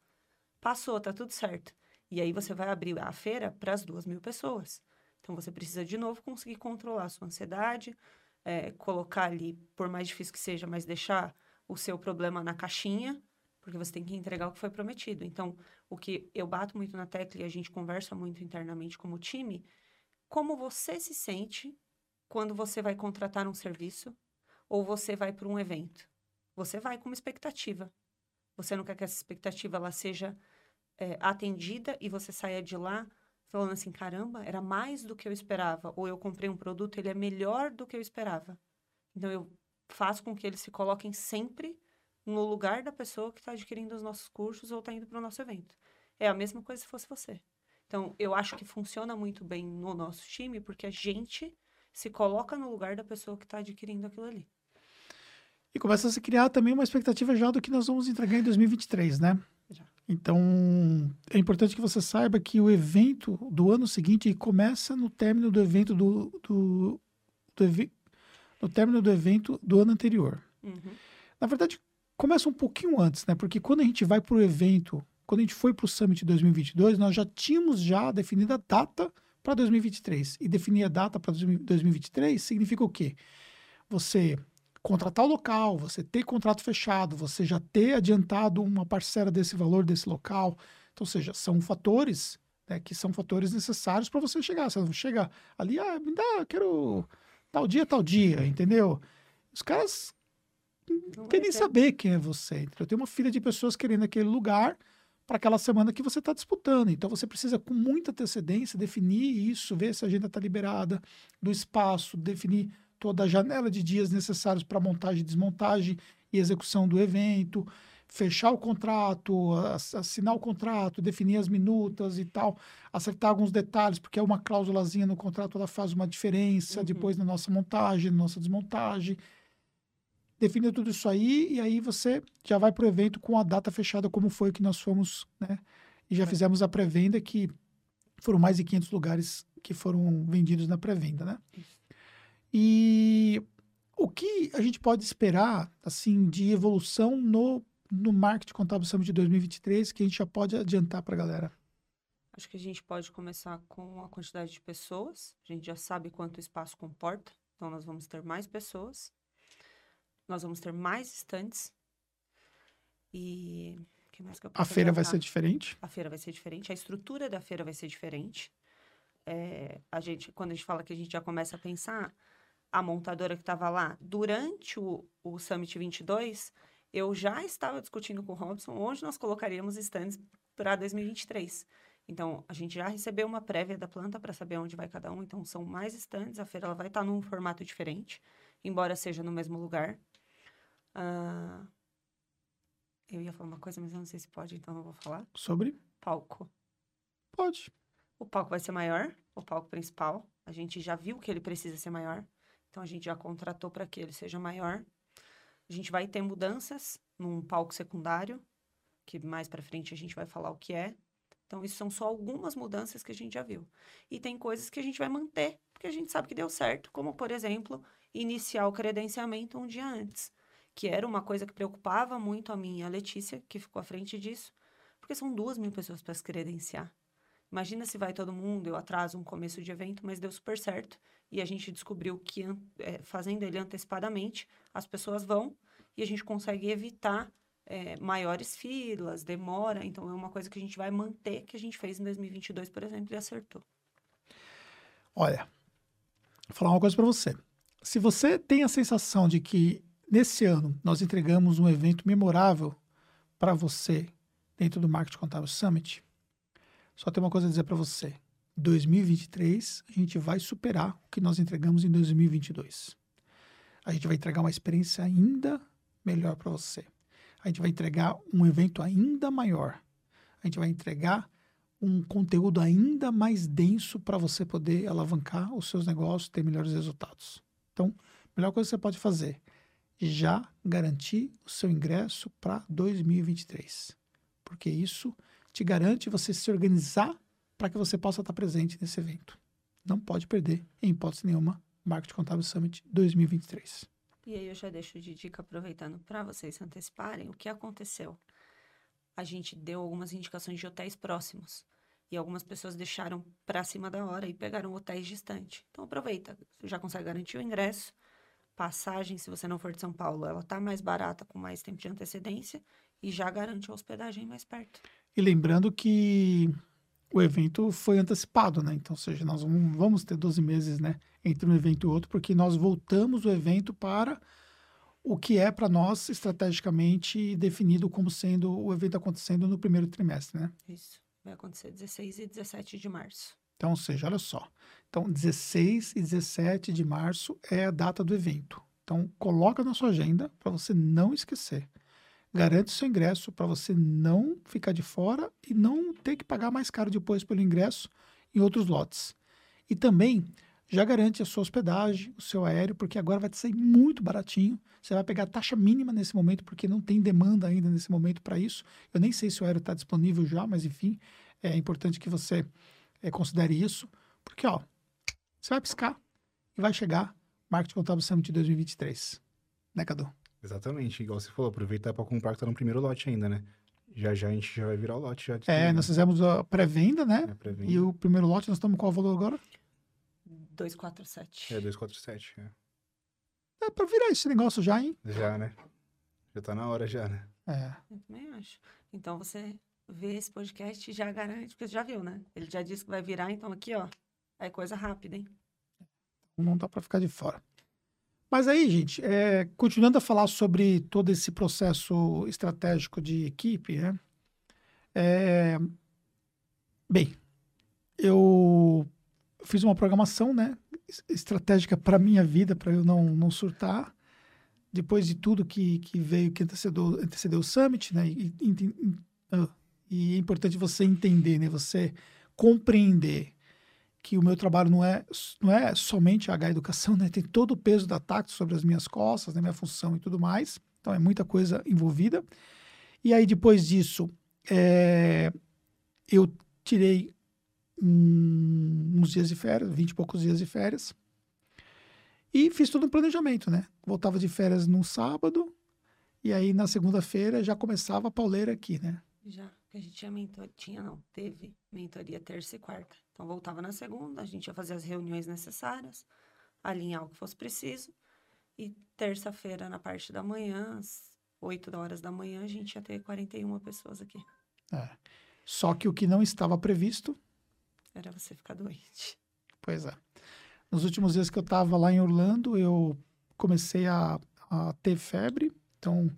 [SPEAKER 3] Passou, tá tudo certo. E aí você vai abrir a feira para as duas mil pessoas. Então você precisa de novo conseguir controlar a sua ansiedade, é, colocar ali, por mais difícil que seja, mas deixar o seu problema na caixinha, porque você tem que entregar o que foi prometido. Então, o que eu bato muito na tecla e a gente conversa muito internamente como time, como você se sente quando você vai contratar um serviço ou você vai para um evento. Você vai com uma expectativa. Você não quer que essa expectativa ela seja é, atendida e você saia de lá falando assim, caramba, era mais do que eu esperava, ou eu comprei um produto, ele é melhor do que eu esperava. Então eu faço com que eles se coloquem sempre no lugar da pessoa que está adquirindo os nossos cursos ou está indo para o nosso evento. É a mesma coisa se fosse você. Então eu acho que funciona muito bem no nosso time porque a gente se coloca no lugar da pessoa que está adquirindo aquilo ali.
[SPEAKER 1] E começa a se criar também uma expectativa já do que nós vamos entregar em 2023, né? Então, é importante que você saiba que o evento do ano seguinte começa no término do evento do, do, do evi no término do evento do ano anterior. Uhum. Na verdade, começa um pouquinho antes, né? Porque quando a gente vai para o evento, quando a gente foi para o Summit 2022, nós já tínhamos já definida a data para 2023. E definir a data para 2023 significa o quê? Você contratar o local, você ter contrato fechado, você já ter adiantado uma parcela desse valor desse local. Então, ou seja, são fatores né, que são fatores necessários para você chegar. Você não chega ali, ah, me dá, eu quero tal dia, tal dia, entendeu? Os caras não querem saber quem é você. Entendeu? Tem uma fila de pessoas querendo aquele lugar para aquela semana que você está disputando. Então você precisa, com muita antecedência, definir isso, ver se a agenda está liberada, do espaço, definir toda a janela de dias necessários para montagem, desmontagem e execução do evento, fechar o contrato, assinar o contrato, definir as minutas e tal, acertar alguns detalhes, porque é uma cláusulazinha no contrato, ela faz uma diferença uhum. depois na nossa montagem, na nossa desmontagem. Define tudo isso aí e aí você já vai para o evento com a data fechada, como foi que nós fomos, né? E já é. fizemos a pré-venda, que foram mais de 500 lugares que foram vendidos na pré-venda, né? Isso. E o que a gente pode esperar assim de evolução no, no marketing contábil Summit de 2023 que a gente já pode adiantar para a galera?
[SPEAKER 3] Acho que a gente pode começar com a quantidade de pessoas. A gente já sabe quanto o espaço comporta, então nós vamos ter mais pessoas. Nós vamos ter mais estantes. E
[SPEAKER 1] A feira vai ser diferente?
[SPEAKER 3] A feira vai ser diferente, a estrutura da feira vai ser diferente. É, a gente, quando a gente fala que a gente já começa a pensar, a montadora que estava lá durante o, o Summit 22, eu já estava discutindo com o Robson onde nós colocaríamos stands para 2023. Então, a gente já recebeu uma prévia da planta para saber onde vai cada um. Então, são mais stands. A feira ela vai estar tá num formato diferente, embora seja no mesmo lugar. Uh, eu ia falar uma coisa, mas eu não sei se pode, então não vou falar.
[SPEAKER 1] Sobre?
[SPEAKER 3] Palco.
[SPEAKER 1] Pode.
[SPEAKER 3] O palco vai ser maior, o palco principal. A gente já viu que ele precisa ser maior. Então a gente já contratou para que ele seja maior. A gente vai ter mudanças num palco secundário, que mais para frente a gente vai falar o que é. Então isso são só algumas mudanças que a gente já viu. E tem coisas que a gente vai manter, porque a gente sabe que deu certo, como por exemplo, iniciar o credenciamento um dia antes, que era uma coisa que preocupava muito a mim e a Letícia, que ficou à frente disso, porque são duas mil pessoas para se credenciar. Imagina se vai todo mundo, eu atraso um começo de evento, mas deu super certo e a gente descobriu que é, fazendo ele antecipadamente, as pessoas vão e a gente consegue evitar é, maiores filas, demora. Então, é uma coisa que a gente vai manter, que a gente fez em 2022, por exemplo, e acertou.
[SPEAKER 1] Olha, Vou falar uma coisa para você. Se você tem a sensação de que nesse ano nós entregamos um evento memorável para você dentro do Marketing Contábil Summit, só tem uma coisa a dizer para você. 2023 a gente vai superar o que nós entregamos em 2022. A gente vai entregar uma experiência ainda melhor para você. A gente vai entregar um evento ainda maior. A gente vai entregar um conteúdo ainda mais denso para você poder alavancar os seus negócios, ter melhores resultados. Então, a melhor coisa que você pode fazer, já garantir o seu ingresso para 2023. Porque isso te garante você se organizar para que você possa estar presente nesse evento. Não pode perder, em hipótese nenhuma, Marketing Contábil Summit 2023.
[SPEAKER 3] E aí eu já deixo de dica, aproveitando para vocês anteciparem, o que aconteceu? A gente deu algumas indicações de hotéis próximos. E algumas pessoas deixaram para cima da hora e pegaram hotéis distantes. Então aproveita, já consegue garantir o ingresso. Passagem, se você não for de São Paulo, ela tá mais barata com mais tempo de antecedência e já garante a hospedagem mais perto.
[SPEAKER 1] E lembrando que o evento foi antecipado, né? Então, ou seja, nós vamos ter 12 meses, né, entre um evento e outro, porque nós voltamos o evento para o que é para nós estrategicamente definido como sendo o evento acontecendo no primeiro trimestre, né?
[SPEAKER 3] Isso. Vai acontecer 16 e 17 de março.
[SPEAKER 1] Então, ou seja, olha só. Então, 16 e 17 de março é a data do evento. Então, coloca na sua agenda para você não esquecer garante seu ingresso para você não ficar de fora e não ter que pagar mais caro depois pelo ingresso em outros lotes. E também já garante a sua hospedagem, o seu aéreo, porque agora vai te sair muito baratinho. Você vai pegar taxa mínima nesse momento, porque não tem demanda ainda nesse momento para isso. Eu nem sei se o aéreo está disponível já, mas enfim, é importante que você é, considere isso, porque ó, você vai piscar e vai chegar Marketing Contábil Summit 2023. Né, Cadu?
[SPEAKER 2] Exatamente, igual você falou, aproveitar para comprar que tá no primeiro lote ainda, né? Já já a gente já vai virar o lote. Já
[SPEAKER 1] é, nós fizemos a pré-venda, né? É, pré e o primeiro lote, nós estamos com qual valor agora?
[SPEAKER 3] 247.
[SPEAKER 2] É, 247, é.
[SPEAKER 1] É pra virar esse negócio já, hein?
[SPEAKER 2] Já, né? Já tá na hora já, né?
[SPEAKER 1] É.
[SPEAKER 3] Eu também acho. Então você vê esse podcast e já garante, porque você já viu, né? Ele já disse que vai virar, então aqui, ó, é coisa rápida, hein?
[SPEAKER 1] Não dá para ficar de fora. Mas aí, gente, é, continuando a falar sobre todo esse processo estratégico de equipe, né? É, bem, eu fiz uma programação, né, estratégica para minha vida, para eu não, não surtar. Depois de tudo que, que veio, que antecedeu, antecedeu o Summit, né, e, e, e, ah, é importante você entender, né, você compreender que o meu trabalho não é, não é somente a Educação, né? Tem todo o peso da TACT sobre as minhas costas, né? minha função e tudo mais. Então, é muita coisa envolvida. E aí, depois disso, é, eu tirei um, uns dias de férias, vinte e poucos dias de férias. E fiz todo um planejamento, né? Voltava de férias no sábado, e aí na segunda-feira já começava a pauleira aqui, né?
[SPEAKER 3] Já, a gente tinha mentoria, tinha não, teve mentoria terça e quarta. Então, voltava na segunda, a gente ia fazer as reuniões necessárias, alinhar o que fosse preciso. E terça-feira, na parte da manhã, às 8 horas da manhã, a gente ia ter 41 pessoas aqui.
[SPEAKER 1] É. Só que o que não estava previsto...
[SPEAKER 3] Era você ficar doente.
[SPEAKER 1] Pois é. Nos últimos dias que eu estava lá em Orlando, eu comecei a, a ter febre. Então,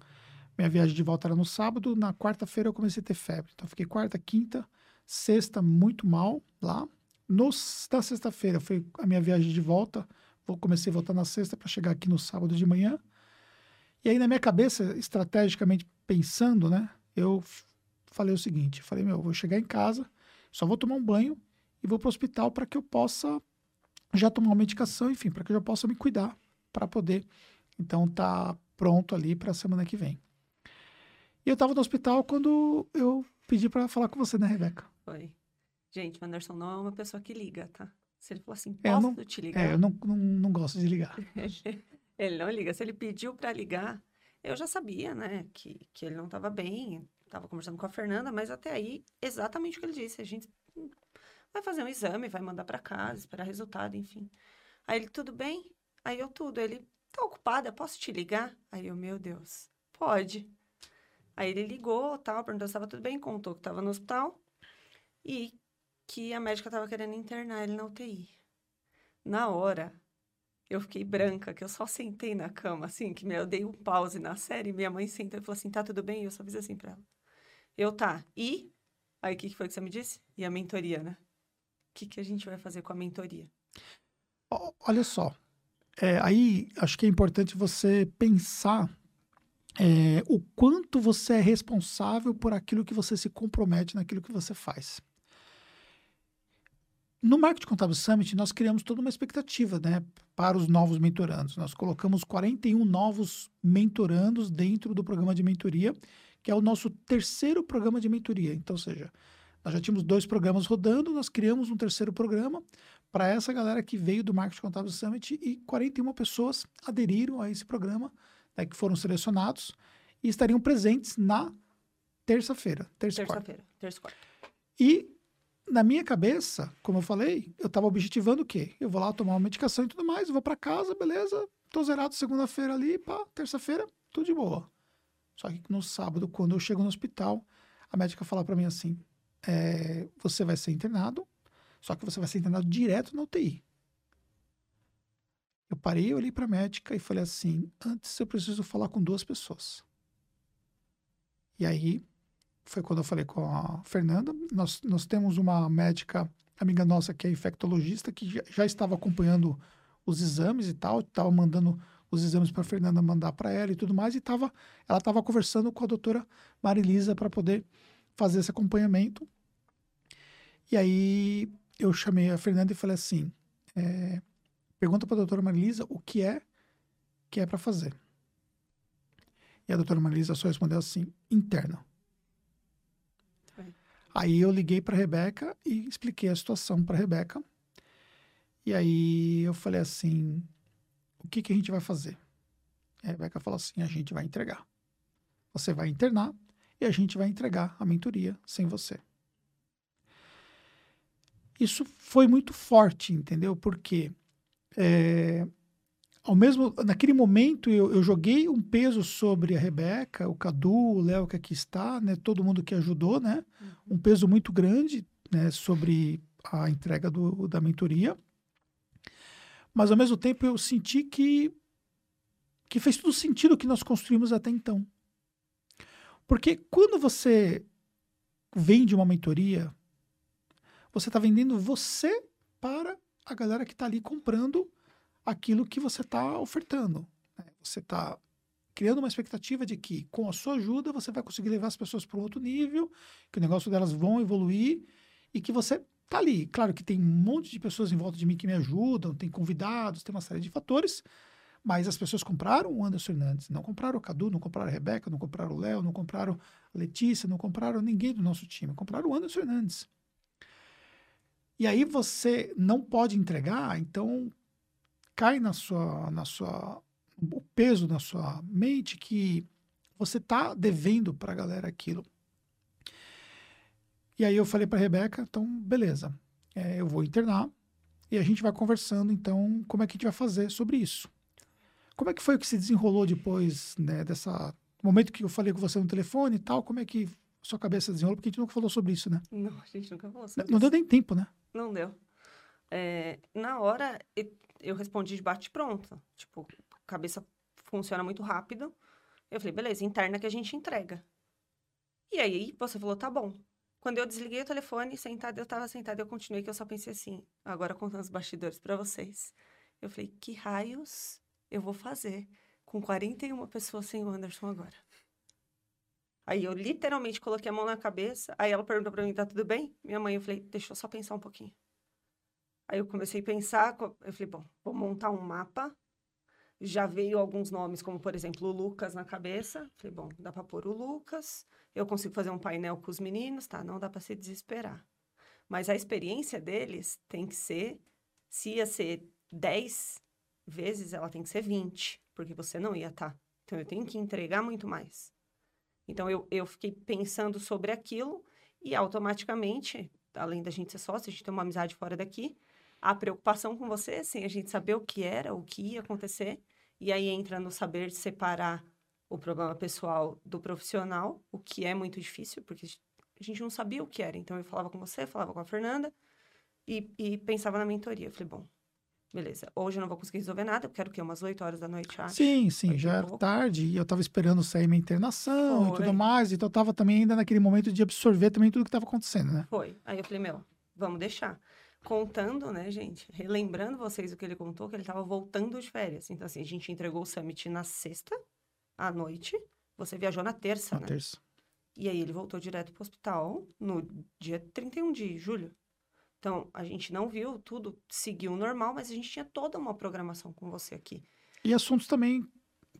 [SPEAKER 1] minha viagem de volta era no sábado. Na quarta-feira eu comecei a ter febre. Então, fiquei quarta, quinta Sexta, muito mal lá. No, na sexta-feira foi a minha viagem de volta. Vou comecei a voltar na sexta para chegar aqui no sábado de manhã. E aí, na minha cabeça, estrategicamente pensando, né? Eu falei o seguinte: falei, meu, vou chegar em casa, só vou tomar um banho e vou para o hospital para que eu possa já tomar uma medicação, enfim, para que eu já possa me cuidar para poder, então, tá pronto ali para a semana que vem. E eu estava no hospital quando eu pedi para falar com você, né, Rebeca?
[SPEAKER 3] Foi. Gente, o Anderson não é uma pessoa que liga, tá? Se ele falou assim, posso é,
[SPEAKER 1] não,
[SPEAKER 3] te ligar?
[SPEAKER 1] É, eu não, não, não gosto de ligar.
[SPEAKER 3] ele não liga. Se ele pediu para ligar, eu já sabia, né, que, que ele não estava bem. Estava conversando com a Fernanda, mas até aí, exatamente o que ele disse. A gente vai fazer um exame, vai mandar para casa, esperar resultado, enfim. Aí ele, tudo bem? Aí eu, tudo. Ele, tá ocupada, posso te ligar? Aí eu, meu Deus, pode. Aí ele ligou, tal, perguntou se estava tudo bem, contou que estava no hospital e que a médica estava querendo internar ele na UTI. Na hora, eu fiquei branca, que eu só sentei na cama, assim, que eu dei um pause na série, minha mãe sentou e falou assim, tá tudo bem? E eu só fiz assim pra ela. Eu, tá. E? Aí, o que, que foi que você me disse? E a mentoria, né? O que, que a gente vai fazer com a mentoria?
[SPEAKER 1] Olha só, é, aí acho que é importante você pensar é, o quanto você é responsável por aquilo que você se compromete naquilo que você faz. No Marketing Contábil Summit, nós criamos toda uma expectativa né, para os novos mentorandos. Nós colocamos 41 novos mentorandos dentro do programa de mentoria, que é o nosso terceiro programa de mentoria. Então, ou seja, nós já tínhamos dois programas rodando, nós criamos um terceiro programa para essa galera que veio do Marketing Contábil Summit e 41 pessoas aderiram a esse programa, né, que foram selecionados e estariam presentes na terça-feira.
[SPEAKER 3] Terça-feira, terça-quarta.
[SPEAKER 1] E na minha cabeça, como eu falei, eu estava objetivando o quê? Eu vou lá tomar uma medicação e tudo mais, vou para casa, beleza, tô zerado segunda-feira ali, pá, terça-feira, tudo de boa. Só que no sábado, quando eu chego no hospital, a médica fala para mim assim: é, você vai ser internado, só que você vai ser internado direto na UTI. Eu parei, olhei para a médica e falei assim: antes eu preciso falar com duas pessoas. E aí foi quando eu falei com a Fernanda. Nós, nós temos uma médica, amiga nossa, que é infectologista, que já, já estava acompanhando os exames e tal, estava mandando os exames para Fernanda mandar para ela e tudo mais, e tava, ela estava conversando com a doutora Marilisa para poder fazer esse acompanhamento. E aí eu chamei a Fernanda e falei assim: é, pergunta para a doutora Marilisa o que é que é para fazer. E a doutora Marilisa só respondeu assim: interna. Aí eu liguei para a Rebeca e expliquei a situação para a Rebeca. E aí eu falei assim: o que, que a gente vai fazer? E a Rebeca falou assim: a gente vai entregar. Você vai internar e a gente vai entregar a mentoria sem você. Isso foi muito forte, entendeu? Porque é, ao mesmo naquele momento eu, eu, joguei um peso sobre a Rebeca, o Cadu, o Léo que aqui está, né, todo mundo que ajudou, né, uhum. um peso muito grande, né, sobre a entrega do, da mentoria. Mas ao mesmo tempo eu senti que que fez todo sentido o que nós construímos até então. Porque quando você vende uma mentoria, você está vendendo você para a galera que está ali comprando aquilo que você está ofertando. Né? Você está criando uma expectativa de que, com a sua ajuda, você vai conseguir levar as pessoas para outro nível, que o negócio delas vão evoluir e que você está ali. Claro que tem um monte de pessoas em volta de mim que me ajudam, tem convidados, tem uma série de fatores, mas as pessoas compraram o Anderson Hernandes, não compraram o Cadu, não compraram a Rebeca, não compraram o Léo, não compraram a Letícia, não compraram ninguém do nosso time, compraram o Anderson Hernandes. E aí você não pode entregar, então cai na sua, na sua, o peso na sua mente que você está devendo para a galera aquilo. E aí eu falei para Rebeca, então beleza, é, eu vou internar e a gente vai conversando então como é que a gente vai fazer sobre isso. Como é que foi que se desenrolou depois né, dessa momento que eu falei com você no telefone e tal? Como é que sua cabeça desenrolou? Porque a gente nunca falou sobre isso, né?
[SPEAKER 3] Não, a gente nunca falou sobre
[SPEAKER 1] não,
[SPEAKER 3] isso.
[SPEAKER 1] Não deu nem tempo, né?
[SPEAKER 3] Não deu. É, na hora, eu respondi de bate-pronto. Tipo, cabeça funciona muito rápido. Eu falei, beleza, interna que a gente entrega. E aí você falou, tá bom. Quando eu desliguei o telefone, sentada, eu tava sentada, eu continuei, que eu só pensei assim, agora contando os bastidores para vocês. Eu falei, que raios eu vou fazer com 41 pessoas sem o Anderson agora? Aí eu literalmente coloquei a mão na cabeça, aí ela perguntou pra mim, tá tudo bem? Minha mãe, eu falei, deixa eu só pensar um pouquinho. Aí eu comecei a pensar, eu falei, bom, vou montar um mapa. Já veio alguns nomes, como por exemplo o Lucas na cabeça. Falei, bom, dá para pôr o Lucas. Eu consigo fazer um painel com os meninos, tá? Não dá para se desesperar. Mas a experiência deles tem que ser, se ia ser 10 vezes, ela tem que ser 20, porque você não ia estar. Tá. Então eu tenho que entregar muito mais. Então eu, eu fiquei pensando sobre aquilo e automaticamente, além da gente ser sócio, a gente tem uma amizade fora daqui, a preocupação com você, sem a gente saber o que era, o que ia acontecer. E aí entra no saber separar o problema pessoal do profissional, o que é muito difícil, porque a gente não sabia o que era. Então eu falava com você, falava com a Fernanda e, e pensava na mentoria. Eu falei, bom, Beleza. Hoje eu não vou conseguir resolver nada, eu quero que umas 8 horas da noite, acho.
[SPEAKER 1] Sim, sim, já era tarde e eu tava esperando sair minha internação e
[SPEAKER 3] Foi.
[SPEAKER 1] tudo mais, então eu tava também ainda naquele momento de absorver também tudo que tava acontecendo, né?
[SPEAKER 3] Foi. Aí eu falei, meu, vamos deixar. Contando, né, gente? Relembrando vocês o que ele contou, que ele tava voltando de férias. Então, assim, a gente entregou o summit na sexta à noite. Você viajou na terça,
[SPEAKER 1] Na
[SPEAKER 3] né?
[SPEAKER 1] terça.
[SPEAKER 3] E aí ele voltou direto pro hospital no dia 31 de julho. Então, a gente não viu tudo, seguiu normal, mas a gente tinha toda uma programação com você aqui.
[SPEAKER 1] E assuntos também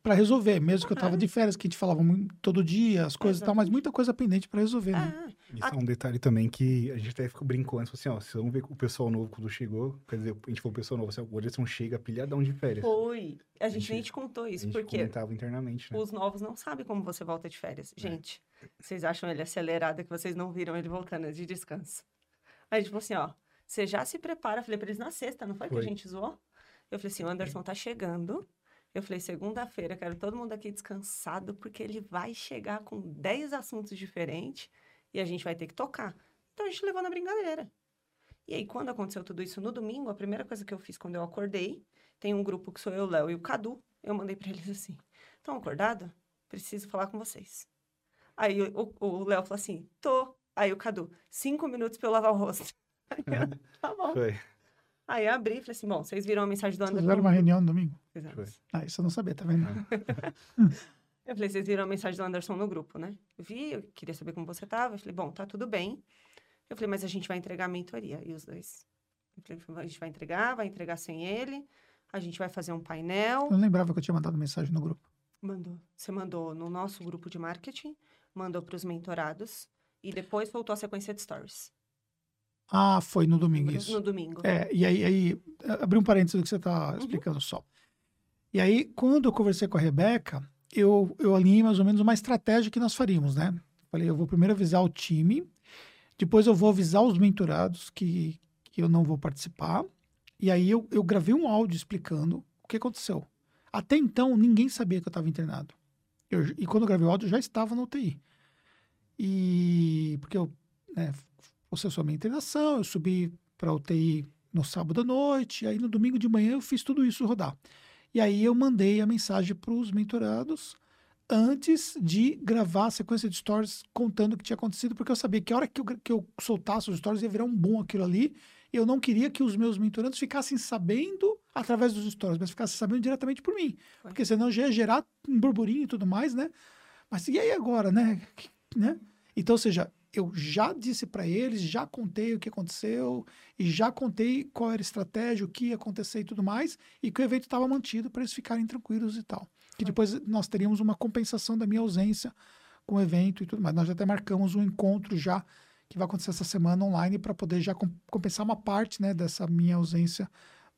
[SPEAKER 1] para resolver, mesmo que eu tava de férias, que a gente falava muito, todo dia, as coisas e tal, mas muita coisa pendente para resolver, né?
[SPEAKER 3] Ah,
[SPEAKER 2] Isso é um detalhe também que a gente até ficou brincando, assim, ó, vocês vão ver o pessoal novo quando chegou, quer dizer, a gente falou o pessoal novo, assim, o Anderson chega pilhadão de férias.
[SPEAKER 3] foi. A gente,
[SPEAKER 2] gente-
[SPEAKER 3] nem te contou
[SPEAKER 2] a
[SPEAKER 3] isso,
[SPEAKER 2] gente
[SPEAKER 3] porque
[SPEAKER 2] comentava internamente, né?
[SPEAKER 3] os novos não sabem como você volta de férias. Gente, vocês acham ele acelerado que vocês não viram ele voltando de descanso. Aí, tipo assim, ó, você já se prepara. Eu falei pra eles na sexta, não foi, que
[SPEAKER 2] Foi.
[SPEAKER 3] a gente zoou? Eu falei assim, o Anderson tá chegando. Eu falei, segunda-feira, quero todo mundo aqui descansado, porque ele vai chegar com 10 assuntos diferentes e a gente vai ter que tocar. Então a gente levou na brincadeira. E aí, quando aconteceu tudo isso no domingo, a primeira coisa que eu fiz quando eu acordei, tem um grupo que sou eu, Léo e o Cadu. Eu mandei pra eles assim: estão acordados? Preciso falar com vocês. Aí o Léo falou assim: tô. Aí o Cadu, cinco minutos pra eu lavar o rosto. Aí eu, tá bom.
[SPEAKER 2] Foi.
[SPEAKER 3] Aí eu abri e falei assim: bom, vocês viram a mensagem do
[SPEAKER 1] Vocês
[SPEAKER 3] Anderson?
[SPEAKER 1] fizeram uma reunião no domingo?
[SPEAKER 2] Foi.
[SPEAKER 1] Ah, isso eu não sabia, tá vendo?
[SPEAKER 3] Eu falei, vocês viram a mensagem do Anderson no grupo, né? Eu vi, eu queria saber como você tava. Eu falei, bom, tá tudo bem. Eu falei, mas a gente vai entregar a mentoria. E os dois. Eu falei, a gente vai entregar, vai entregar sem ele. A gente vai fazer um painel.
[SPEAKER 1] Eu não lembrava que eu tinha mandado mensagem no grupo.
[SPEAKER 3] Mandou. Você mandou no nosso grupo de marketing, mandou para os mentorados e depois voltou a sequência de stories.
[SPEAKER 1] Ah, foi no domingo
[SPEAKER 3] Lembra?
[SPEAKER 1] isso.
[SPEAKER 3] No domingo.
[SPEAKER 1] É, e aí, aí abri um parênteses do que você está
[SPEAKER 3] Uhum.
[SPEAKER 1] explicando só. E aí, quando eu conversei com a Rebeca, eu, eu alinhei mais ou menos uma estratégia que nós faríamos, né? Falei, eu vou primeiro avisar o time, depois eu vou avisar os mentorados que, que eu não vou participar, e aí eu, eu gravei um áudio explicando o que aconteceu. Até então, ninguém sabia que eu estava internado. Eu- e quando eu gravei o áudio, eu já estava na UTI. E porque eu né, processou a minha internação, eu subi para UTI no sábado à noite, aí no domingo de manhã eu fiz tudo isso rodar. E aí eu mandei a mensagem para os mentorados antes de gravar a sequência de stories contando o que tinha acontecido, porque eu sabia que a hora que eu, que eu soltasse os stories ia virar um boom aquilo ali. e Eu não queria que os meus mentorandos ficassem sabendo através dos stories, mas ficassem sabendo diretamente por mim. Porque senão já ia gerar um burburinho e tudo mais, né? Mas e aí agora, né? Que- né? Então, ou seja, eu já disse para eles, já contei o que aconteceu e já contei qual era a estratégia, o que ia acontecer e tudo mais, e que o evento estava mantido para eles ficarem tranquilos e tal. Que depois nós teríamos uma compensação da minha ausência com o evento e tudo mais. Nós já até marcamos um encontro já que vai acontecer essa semana online para poder já com- compensar uma parte, né, dessa minha ausência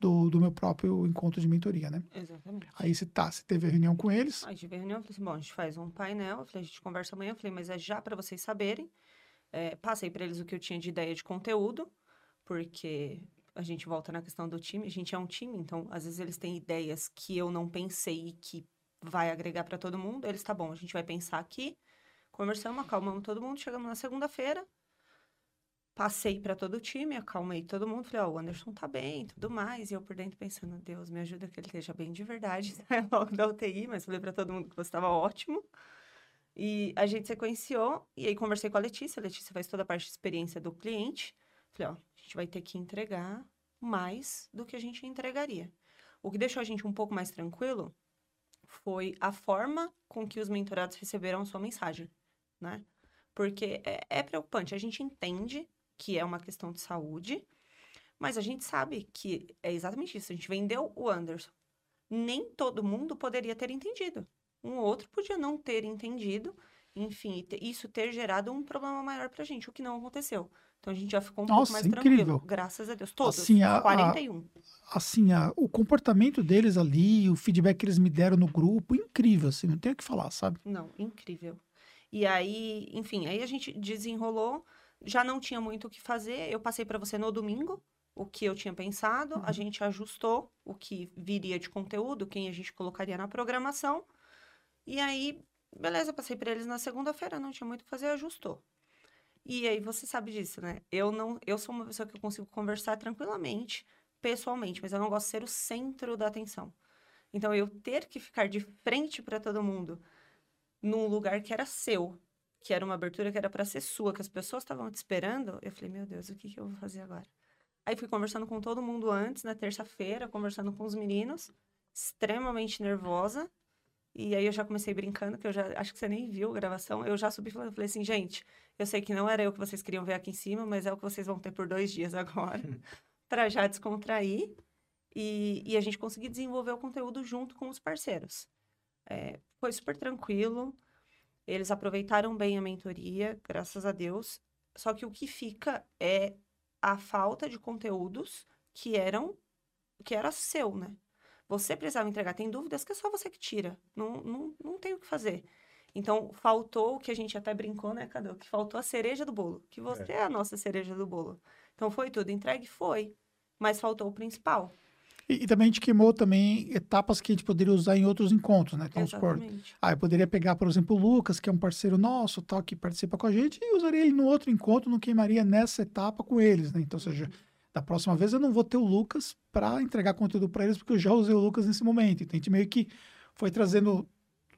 [SPEAKER 1] do, do meu próprio encontro de mentoria, né?
[SPEAKER 3] Exatamente.
[SPEAKER 1] Aí se tá, se teve a reunião com eles,
[SPEAKER 3] Aí tive a reunião, eu falei assim, bom, a gente faz um painel, falei, a gente conversa amanhã, falei, mas é já para vocês saberem. É, passei para eles o que eu tinha de ideia de conteúdo, porque a gente volta na questão do time, a gente é um time, então às vezes eles têm ideias que eu não pensei e que vai agregar para todo mundo. Eles, tá bom, a gente vai pensar aqui, conversamos, acalmamos todo mundo, chegamos na segunda-feira, passei para todo o time, acalmei todo mundo, falei, ó, o Anderson tá bem, tudo mais, e eu por dentro pensando, Deus, me ajuda que ele esteja bem de verdade, né? logo da UTI, mas falei para todo mundo que você estava ótimo. E a gente sequenciou, e aí conversei com a Letícia, a Letícia faz toda a parte de experiência do cliente. Falei, ó, a gente vai ter que entregar mais do que a gente entregaria. O que deixou a gente um pouco mais tranquilo foi a forma com que os mentorados receberam a sua mensagem, né? Porque é, é preocupante, a gente entende que é uma questão de saúde, mas a gente sabe que é exatamente isso. A gente vendeu o Anderson. Nem todo mundo poderia ter entendido. Um outro podia não ter entendido, enfim, isso ter gerado um problema maior pra gente, o que não aconteceu. Então a gente já ficou um pouco
[SPEAKER 1] Nossa,
[SPEAKER 3] mais
[SPEAKER 1] incrível.
[SPEAKER 3] tranquilo, graças a Deus. Todos,
[SPEAKER 1] Assim, a- a-
[SPEAKER 3] 41.
[SPEAKER 1] assim, a- o comportamento deles ali, o feedback que eles me deram no grupo, incrível, assim, não tem o que falar, sabe?
[SPEAKER 3] Não, incrível. E aí, enfim, aí a gente desenrolou, já não tinha muito o que fazer. Eu passei para você no domingo o que eu tinha pensado, a gente ajustou o que viria de conteúdo, quem a gente colocaria na programação. E aí, beleza, passei para eles na segunda-feira, não tinha muito o que fazer, ajustou. E aí você sabe disso, né? Eu não, eu sou uma pessoa que eu consigo conversar tranquilamente, pessoalmente, mas eu não gosto de ser o centro da atenção. Então, eu ter que ficar de frente para todo mundo num lugar que era seu, que era uma abertura que era para ser sua, que as pessoas estavam te esperando, eu falei, meu Deus, o que, que eu vou fazer agora? Aí fui conversando com todo mundo antes, na terça-feira, conversando com os meninos, extremamente nervosa. E aí eu já comecei brincando, que eu já acho que você nem viu a gravação. Eu já subi e falei assim, gente, eu sei que não era eu que vocês queriam ver aqui em cima, mas é o que vocês vão ter por dois dias agora, para já descontrair e, e, a gente conseguir desenvolver o conteúdo junto com os parceiros. É, foi super tranquilo, eles aproveitaram bem a mentoria, graças a Deus. Só que o que fica é a falta de conteúdos que eram que era seu, né? Você precisava entregar. Tem dúvidas que é só você que tira. Não, não, não tem o que fazer. Então, faltou o que a gente até brincou, né, Cadu? Que faltou a cereja do bolo. Que você é, é a nossa cereja do bolo. Então, foi tudo. Entregue? Foi. Mas faltou o principal.
[SPEAKER 1] E, e, também a gente queimou também etapas que a gente poderia usar em outros encontros, né? Então, Exatamente. ah, eu poderia pegar, por exemplo, o Lucas, que é um parceiro nosso, tal, que participa com a gente, e usaria ele no outro encontro, não queimaria nessa etapa com eles, né? Então, ou seja, da próxima vez eu não vou ter o Lucas para entregar conteúdo para eles, porque eu já usei o Lucas nesse momento. Então, a gente meio que foi trazendo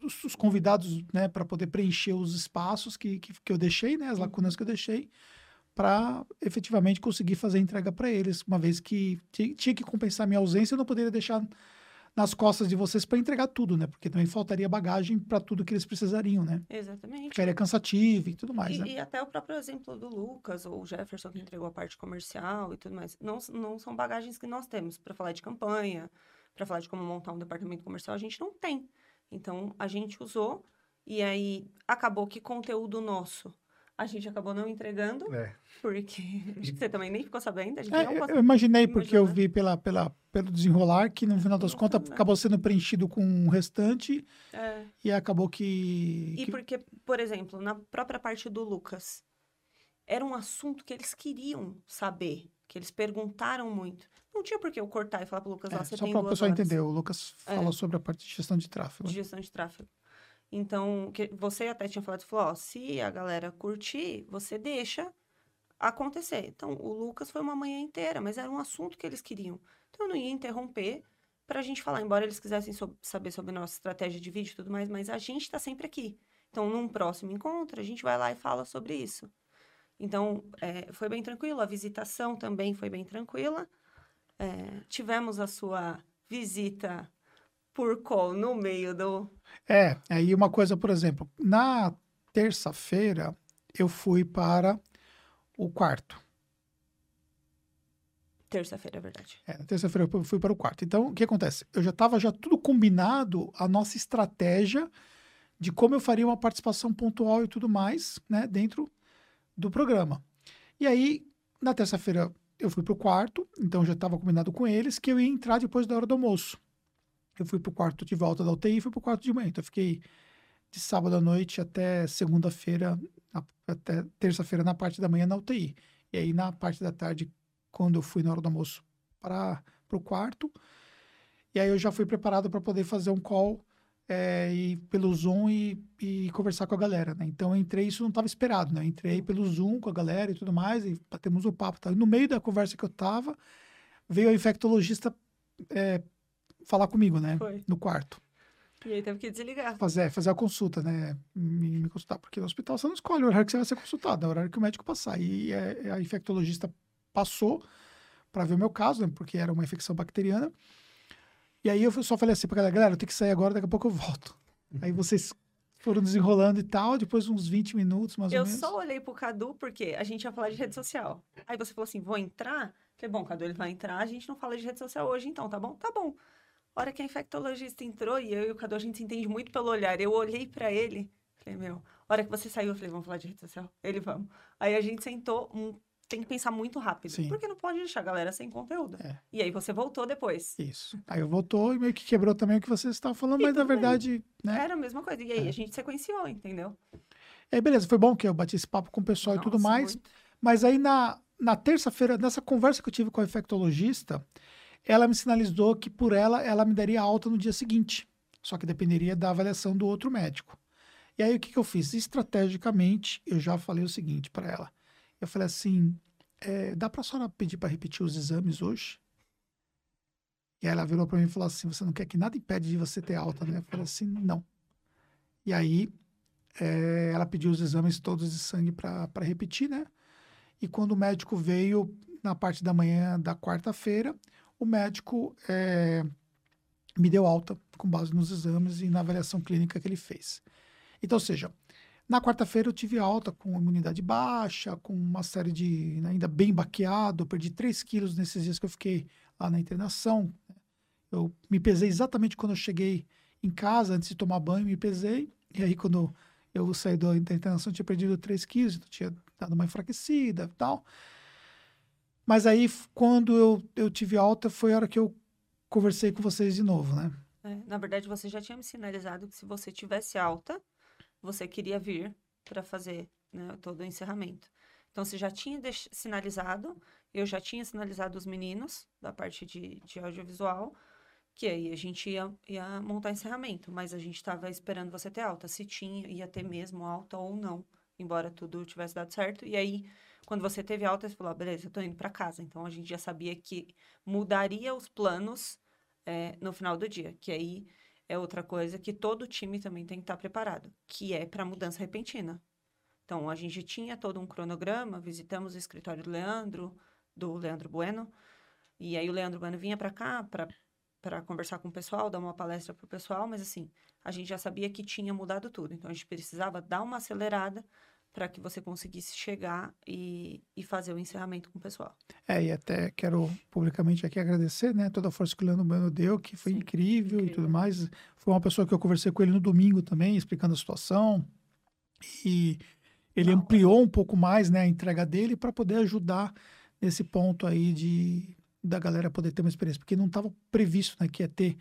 [SPEAKER 1] os, os convidados, né, para poder preencher os espaços que, que, que eu deixei, né, as lacunas que eu deixei para efetivamente conseguir fazer a entrega para eles, uma vez que tinha que compensar minha ausência, eu não poderia deixar nas costas de vocês para entregar tudo, né? Porque também faltaria bagagem para tudo que eles precisariam, né?
[SPEAKER 3] Exatamente.
[SPEAKER 1] Ficaria cansativo e tudo mais,
[SPEAKER 3] e,
[SPEAKER 1] né?
[SPEAKER 3] E até o próprio exemplo do Lucas ou o Jefferson que entregou a parte comercial e tudo mais, não, não são bagagens que nós temos para falar de campanha, para falar de como montar um departamento comercial, a gente não tem. Então a gente usou e aí acabou que conteúdo nosso a gente acabou não entregando, é. porque acho que você também nem ficou sabendo.
[SPEAKER 1] É, eu imaginei, porque eu vi pela, pela, pelo desenrolar que no final das não contas acabou sendo preenchido com o restante é. e acabou que.
[SPEAKER 3] E
[SPEAKER 1] que...
[SPEAKER 3] porque, por exemplo, na própria parte do Lucas, era um assunto que eles queriam saber, que eles perguntaram muito. Não tinha por que eu cortar e falar para o Lucas,
[SPEAKER 1] é,
[SPEAKER 3] ah, você
[SPEAKER 1] só
[SPEAKER 3] tem
[SPEAKER 1] para o pessoal entender, o Lucas falou é. sobre a parte de gestão de tráfego.
[SPEAKER 3] De gestão de tráfego. Então, que você até tinha falado, falou, ó, se a galera curtir, você deixa acontecer. Então, o Lucas foi uma manhã inteira, mas era um assunto que eles queriam. Então, eu não ia interromper para a gente falar, embora eles quisessem so saber sobre nossa estratégia de vídeo e tudo mais, mas a gente está sempre aqui. Então, num próximo encontro, a gente vai lá e fala sobre isso. Então, é, foi bem tranquilo. A visitação também foi bem tranquila. É, tivemos a sua visita por call no meio do.
[SPEAKER 1] É, aí uma coisa, por exemplo, na terça-feira eu fui para o quarto.
[SPEAKER 3] Terça-feira, é verdade.
[SPEAKER 1] É, na terça-feira eu fui para o quarto. Então, o que acontece? Eu já estava já tudo combinado, a nossa estratégia de como eu faria uma participação pontual e tudo mais, né, dentro do programa. E aí, na terça-feira, eu fui para o quarto, então já estava combinado com eles que eu ia entrar depois da hora do almoço. Eu fui pro quarto de volta da UTI e fui pro quarto de manhã. Então, eu fiquei de sábado à noite até segunda-feira, até terça-feira na parte da manhã na UTI. E aí, na parte da tarde, quando eu fui na hora do almoço para o quarto, e aí eu já fui preparado para poder fazer um call é, e, pelo Zoom e, e, conversar com a galera, né? Então, eu entrei, isso não estava esperado, né? Eu entrei pelo Zoom com a galera e tudo mais, e batemos o papo. Tá? E no meio da conversa que eu estava, veio a infectologista é, falar comigo, né? Foi. No quarto.
[SPEAKER 3] E aí teve que desligar.
[SPEAKER 1] Fazer, fazer a consulta, né? Me, me, consultar. Porque no hospital você não escolhe o horário que você vai ser consultado, é o horário que o médico passar. E a, a infectologista passou para ver o meu caso, né? Porque era uma infecção bacteriana. E aí eu só falei assim pra galera, galera, eu tenho que sair agora, daqui a pouco eu volto. Uhum. Aí vocês foram desenrolando e tal, depois uns 20 minutos, mais
[SPEAKER 3] eu
[SPEAKER 1] ou menos.
[SPEAKER 3] Eu só olhei pro Cadu, porque a gente ia falar de rede social. Aí você falou assim, vou entrar? Falei, bom, Cadu, ele vai entrar, a gente não fala de rede social hoje, então, tá bom? Tá bom. A hora que a infectologista entrou e eu e o Cadu, a gente se entende muito pelo olhar. Eu olhei para ele, falei, meu, a hora que você saiu, eu falei, vamos falar de rede social? Ele, vamos. Aí a gente sentou, um, tem que pensar muito rápido, Sim. porque não pode deixar a galera sem conteúdo. É. E aí você voltou depois.
[SPEAKER 1] Isso. Aí eu voltou e meio que quebrou também o que vocês estavam falando, e mas na verdade, né?
[SPEAKER 3] Era a mesma coisa. E aí é. a gente sequenciou, entendeu?
[SPEAKER 1] E aí, beleza, foi bom que eu bati esse papo com o pessoal Nossa, e tudo mais. Muito. Mas aí na, na terça-feira, nessa conversa que eu tive com a infectologista, ela me sinalizou que por ela, ela me daria alta no dia seguinte. Só que dependeria da avaliação do outro médico. E aí o que, que eu fiz? Estrategicamente, eu já falei o seguinte para ela. Eu falei assim: é, dá para a senhora pedir para repetir os exames hoje? E aí ela virou para mim e falou assim: Você não quer que nada impede de você ter alta, né? Eu falei assim: Não. E aí é, ela pediu os exames todos de sangue para repetir, né? E quando o médico veio na parte da manhã da quarta-feira, o médico é, me deu alta com base nos exames e na avaliação clínica que ele fez. Então, ou seja, na quarta-feira eu tive alta com imunidade baixa, com uma série de. Né, ainda bem baqueado, eu perdi 3 quilos nesses dias que eu fiquei lá na internação. Eu me pesei exatamente quando eu cheguei em casa, antes de tomar banho, me pesei. E aí, quando eu saí da internação, eu tinha perdido 3 quilos, então tinha dado uma enfraquecida e tal. Mas aí, quando eu, eu tive alta, foi a hora que eu conversei com vocês de novo, né?
[SPEAKER 3] É, na verdade, você já tinha me sinalizado que se você tivesse alta, você queria vir para fazer né, todo o encerramento. Então, você já tinha sinalizado, eu já tinha sinalizado os meninos da parte de, de audiovisual, que aí a gente ia, ia montar encerramento, mas a gente estava esperando você ter alta, se tinha, ia ter mesmo alta ou não, embora tudo tivesse dado certo. E aí, quando você teve alta, você falou, ah, beleza, eu tô indo para casa. Então, a gente já sabia que mudaria os planos é, no final do dia, que aí é outra coisa que todo time também tem que estar preparado, que é para mudança repentina. Então, a gente tinha todo um cronograma, visitamos o escritório do Leandro, do Leandro Bueno, e aí o Leandro Bueno vinha para cá para para conversar com o pessoal, dar uma palestra para o pessoal, mas assim, a gente já sabia que tinha mudado tudo. Então a gente precisava dar uma acelerada para que você conseguisse chegar e, e fazer o encerramento com o pessoal.
[SPEAKER 1] É, e até quero publicamente aqui agradecer, né, toda a força que o Leandro Bueno deu, que foi incrível, incrível, e tudo mais. Foi uma pessoa que eu conversei com ele no domingo também, explicando a situação. E ele Não, ampliou um pouco mais, né, a entrega dele para poder ajudar nesse ponto aí de da galera poder ter uma experiência, porque não estava previsto né, que ia ter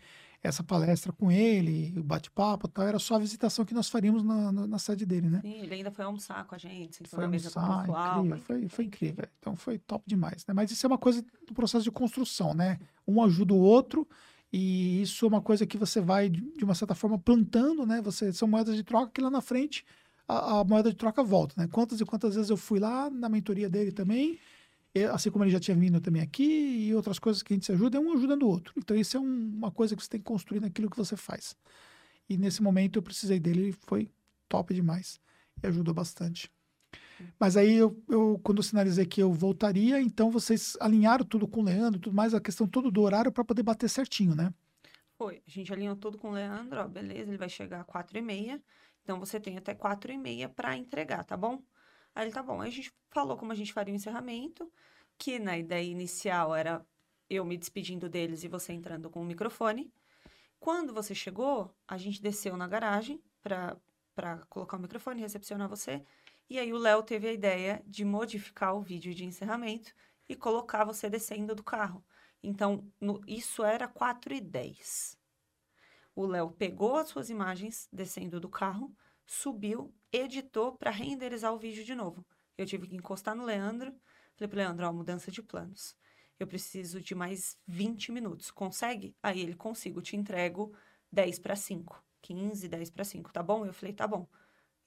[SPEAKER 1] essa palestra com ele, o bate-papo tal, era só a visitação que nós faríamos na, na, na, sede dele, né?
[SPEAKER 3] Sim, ele ainda foi almoçar com a gente,
[SPEAKER 1] foi almoçar, pessoal, incrível, foi, foi incrível. Então foi top demais, né? Mas isso é uma coisa do processo de construção, né? Um ajuda o outro e isso é uma coisa que você vai, de uma certa forma, plantando, né? Você, são moedas de troca que lá na frente a, a moeda de troca volta, né? Quantas e quantas vezes eu fui lá na mentoria dele também assim como ele já tinha vindo também aqui, e outras coisas que a gente se ajuda, é um ajudando o outro. Então, isso é um, uma coisa que você tem que construir naquilo que você faz. E nesse momento eu precisei dele, foi top demais e ajudou bastante. Mas aí, eu, eu, quando eu sinalizei que eu voltaria, então vocês alinharam tudo com o Leandro, tudo mais, a questão todo do horário para poder bater certinho, né?
[SPEAKER 3] Foi. A gente alinhou tudo com o Leandro, ó, beleza, ele vai chegar às quatro e meia, então você tem até quatro e meia para entregar, tá bom? Aí ele, tá bom. Aí a gente falou como a gente faria o encerramento, que na ideia inicial era eu me despedindo deles e você entrando com o microfone. Quando você chegou, a gente desceu na garagem para colocar o microfone recepcionar você. E aí o Léo teve a ideia de modificar o vídeo de encerramento e colocar você descendo do carro. Então, no, isso era 4 e 10. O Léo pegou as suas imagens descendo do carro, subiu, editou para renderizar o vídeo de novo. Eu tive que encostar no Leandro. Falei para Leandro, ó, mudança de planos. Eu preciso de mais 20 minutos. Consegue? Aí ele, consigo, te entrego 10 para 5. 15, 10 para 5, tá bom? Eu falei, tá bom.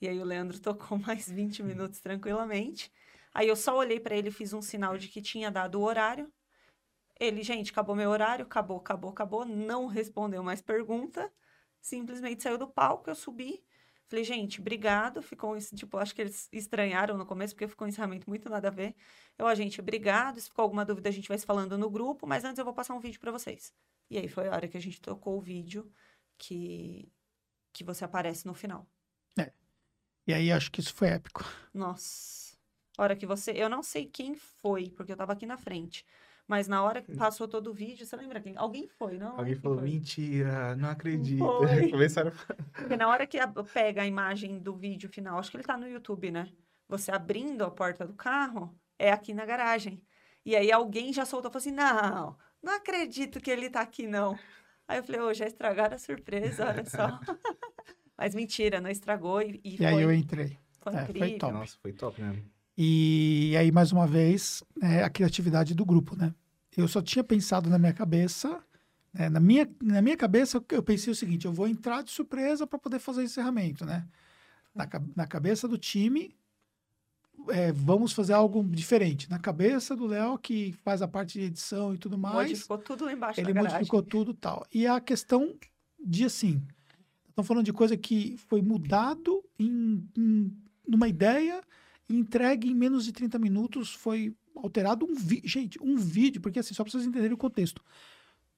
[SPEAKER 3] E aí o Leandro tocou mais 20 minutos tranquilamente. Aí eu só olhei para ele, fiz um sinal de que tinha dado o horário. Ele, gente, acabou meu horário, acabou, acabou, acabou. Não respondeu mais pergunta. Simplesmente saiu do palco, eu subi, Falei, gente, obrigado. Ficou, tipo, acho que eles estranharam no começo, porque ficou um encerramento muito nada a ver. Eu, a gente, obrigado. Se ficou alguma dúvida, a gente vai se falando no grupo, mas antes eu vou passar um vídeo para vocês. E aí foi a hora que a gente tocou o vídeo que, que você aparece no final.
[SPEAKER 1] É. E aí acho que isso foi épico.
[SPEAKER 3] Nossa. hora que você. Eu não sei quem foi, porque eu tava aqui na frente. Mas na hora que hum. passou todo o vídeo, você lembra quem? Alguém foi, não?
[SPEAKER 2] Alguém falou,
[SPEAKER 3] foi?
[SPEAKER 2] mentira, não acredito.
[SPEAKER 3] Começaram a... Porque na hora que a, pega a imagem do vídeo final, acho que ele tá no YouTube, né? Você abrindo a porta do carro, é aqui na garagem. E aí alguém já soltou, falou assim, não, não acredito que ele tá aqui, não. Aí eu falei, ô, oh, já estragaram a surpresa, olha só. Mas mentira, não estragou e,
[SPEAKER 1] e, e foi, aí eu entrei.
[SPEAKER 3] Foi é, incrível.
[SPEAKER 2] Foi top. Nossa, foi top mesmo.
[SPEAKER 1] E aí, mais uma vez, né, a criatividade do grupo, né? Eu só tinha pensado na minha cabeça, né? na, minha, na minha cabeça eu pensei o seguinte, eu vou entrar de surpresa para poder fazer o encerramento, né? Na, na cabeça do time, é, vamos fazer algo diferente. Na cabeça do Léo, que faz a parte de edição e tudo mais.
[SPEAKER 3] Modificou tudo lá embaixo
[SPEAKER 1] Ele modificou tudo tal. E a questão de assim, estamos falando de coisa que foi mudado em, em numa ideia entregue em menos de 30 minutos, foi alterado um vídeo. Gente, um vídeo, porque assim, só para vocês entenderem o contexto.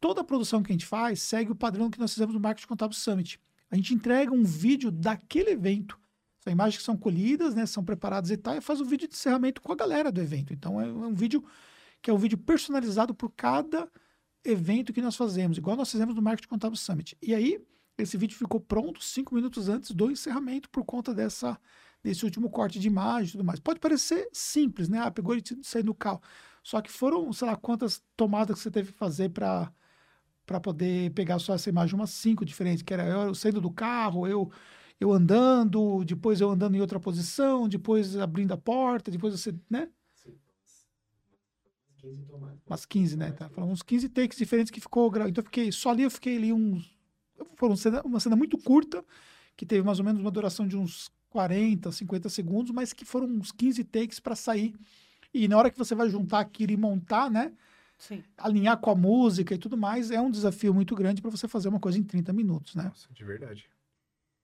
[SPEAKER 1] Toda a produção que a gente faz segue o padrão que nós fizemos no Marketing Contábil Summit. A gente entrega um vídeo daquele evento. São imagens que são colhidas, né, são preparadas e tal, e faz o vídeo de encerramento com a galera do evento. Então é, é um vídeo que é um vídeo personalizado por cada evento que nós fazemos, igual nós fizemos no Marketing Contábil Summit. E aí, esse vídeo ficou pronto cinco minutos antes do encerramento por conta dessa, desse último corte de imagem e tudo mais. Pode parecer simples, né? Ah, pegou e saiu do carro. Só que foram, sei lá, quantas tomadas que você teve que fazer para para poder pegar só essa imagem, umas cinco diferentes, que era eu saindo do carro, eu eu andando, depois eu andando em outra posição, depois abrindo a porta, depois você, né? Umas 15, né? Tá? Foram uns 15 takes diferentes que ficou. gra- Então eu fiquei. Só ali eu fiquei ali uns. Foram cena, uma cena muito curta, que teve mais ou menos uma duração de uns 40, 50 segundos, mas que foram uns 15 takes para sair. E na hora que você vai juntar aquilo e montar, né?
[SPEAKER 3] Sim.
[SPEAKER 1] Alinhar com a música e tudo mais, é um desafio muito grande para você fazer uma coisa em 30 minutos, né?
[SPEAKER 2] Nossa, de verdade.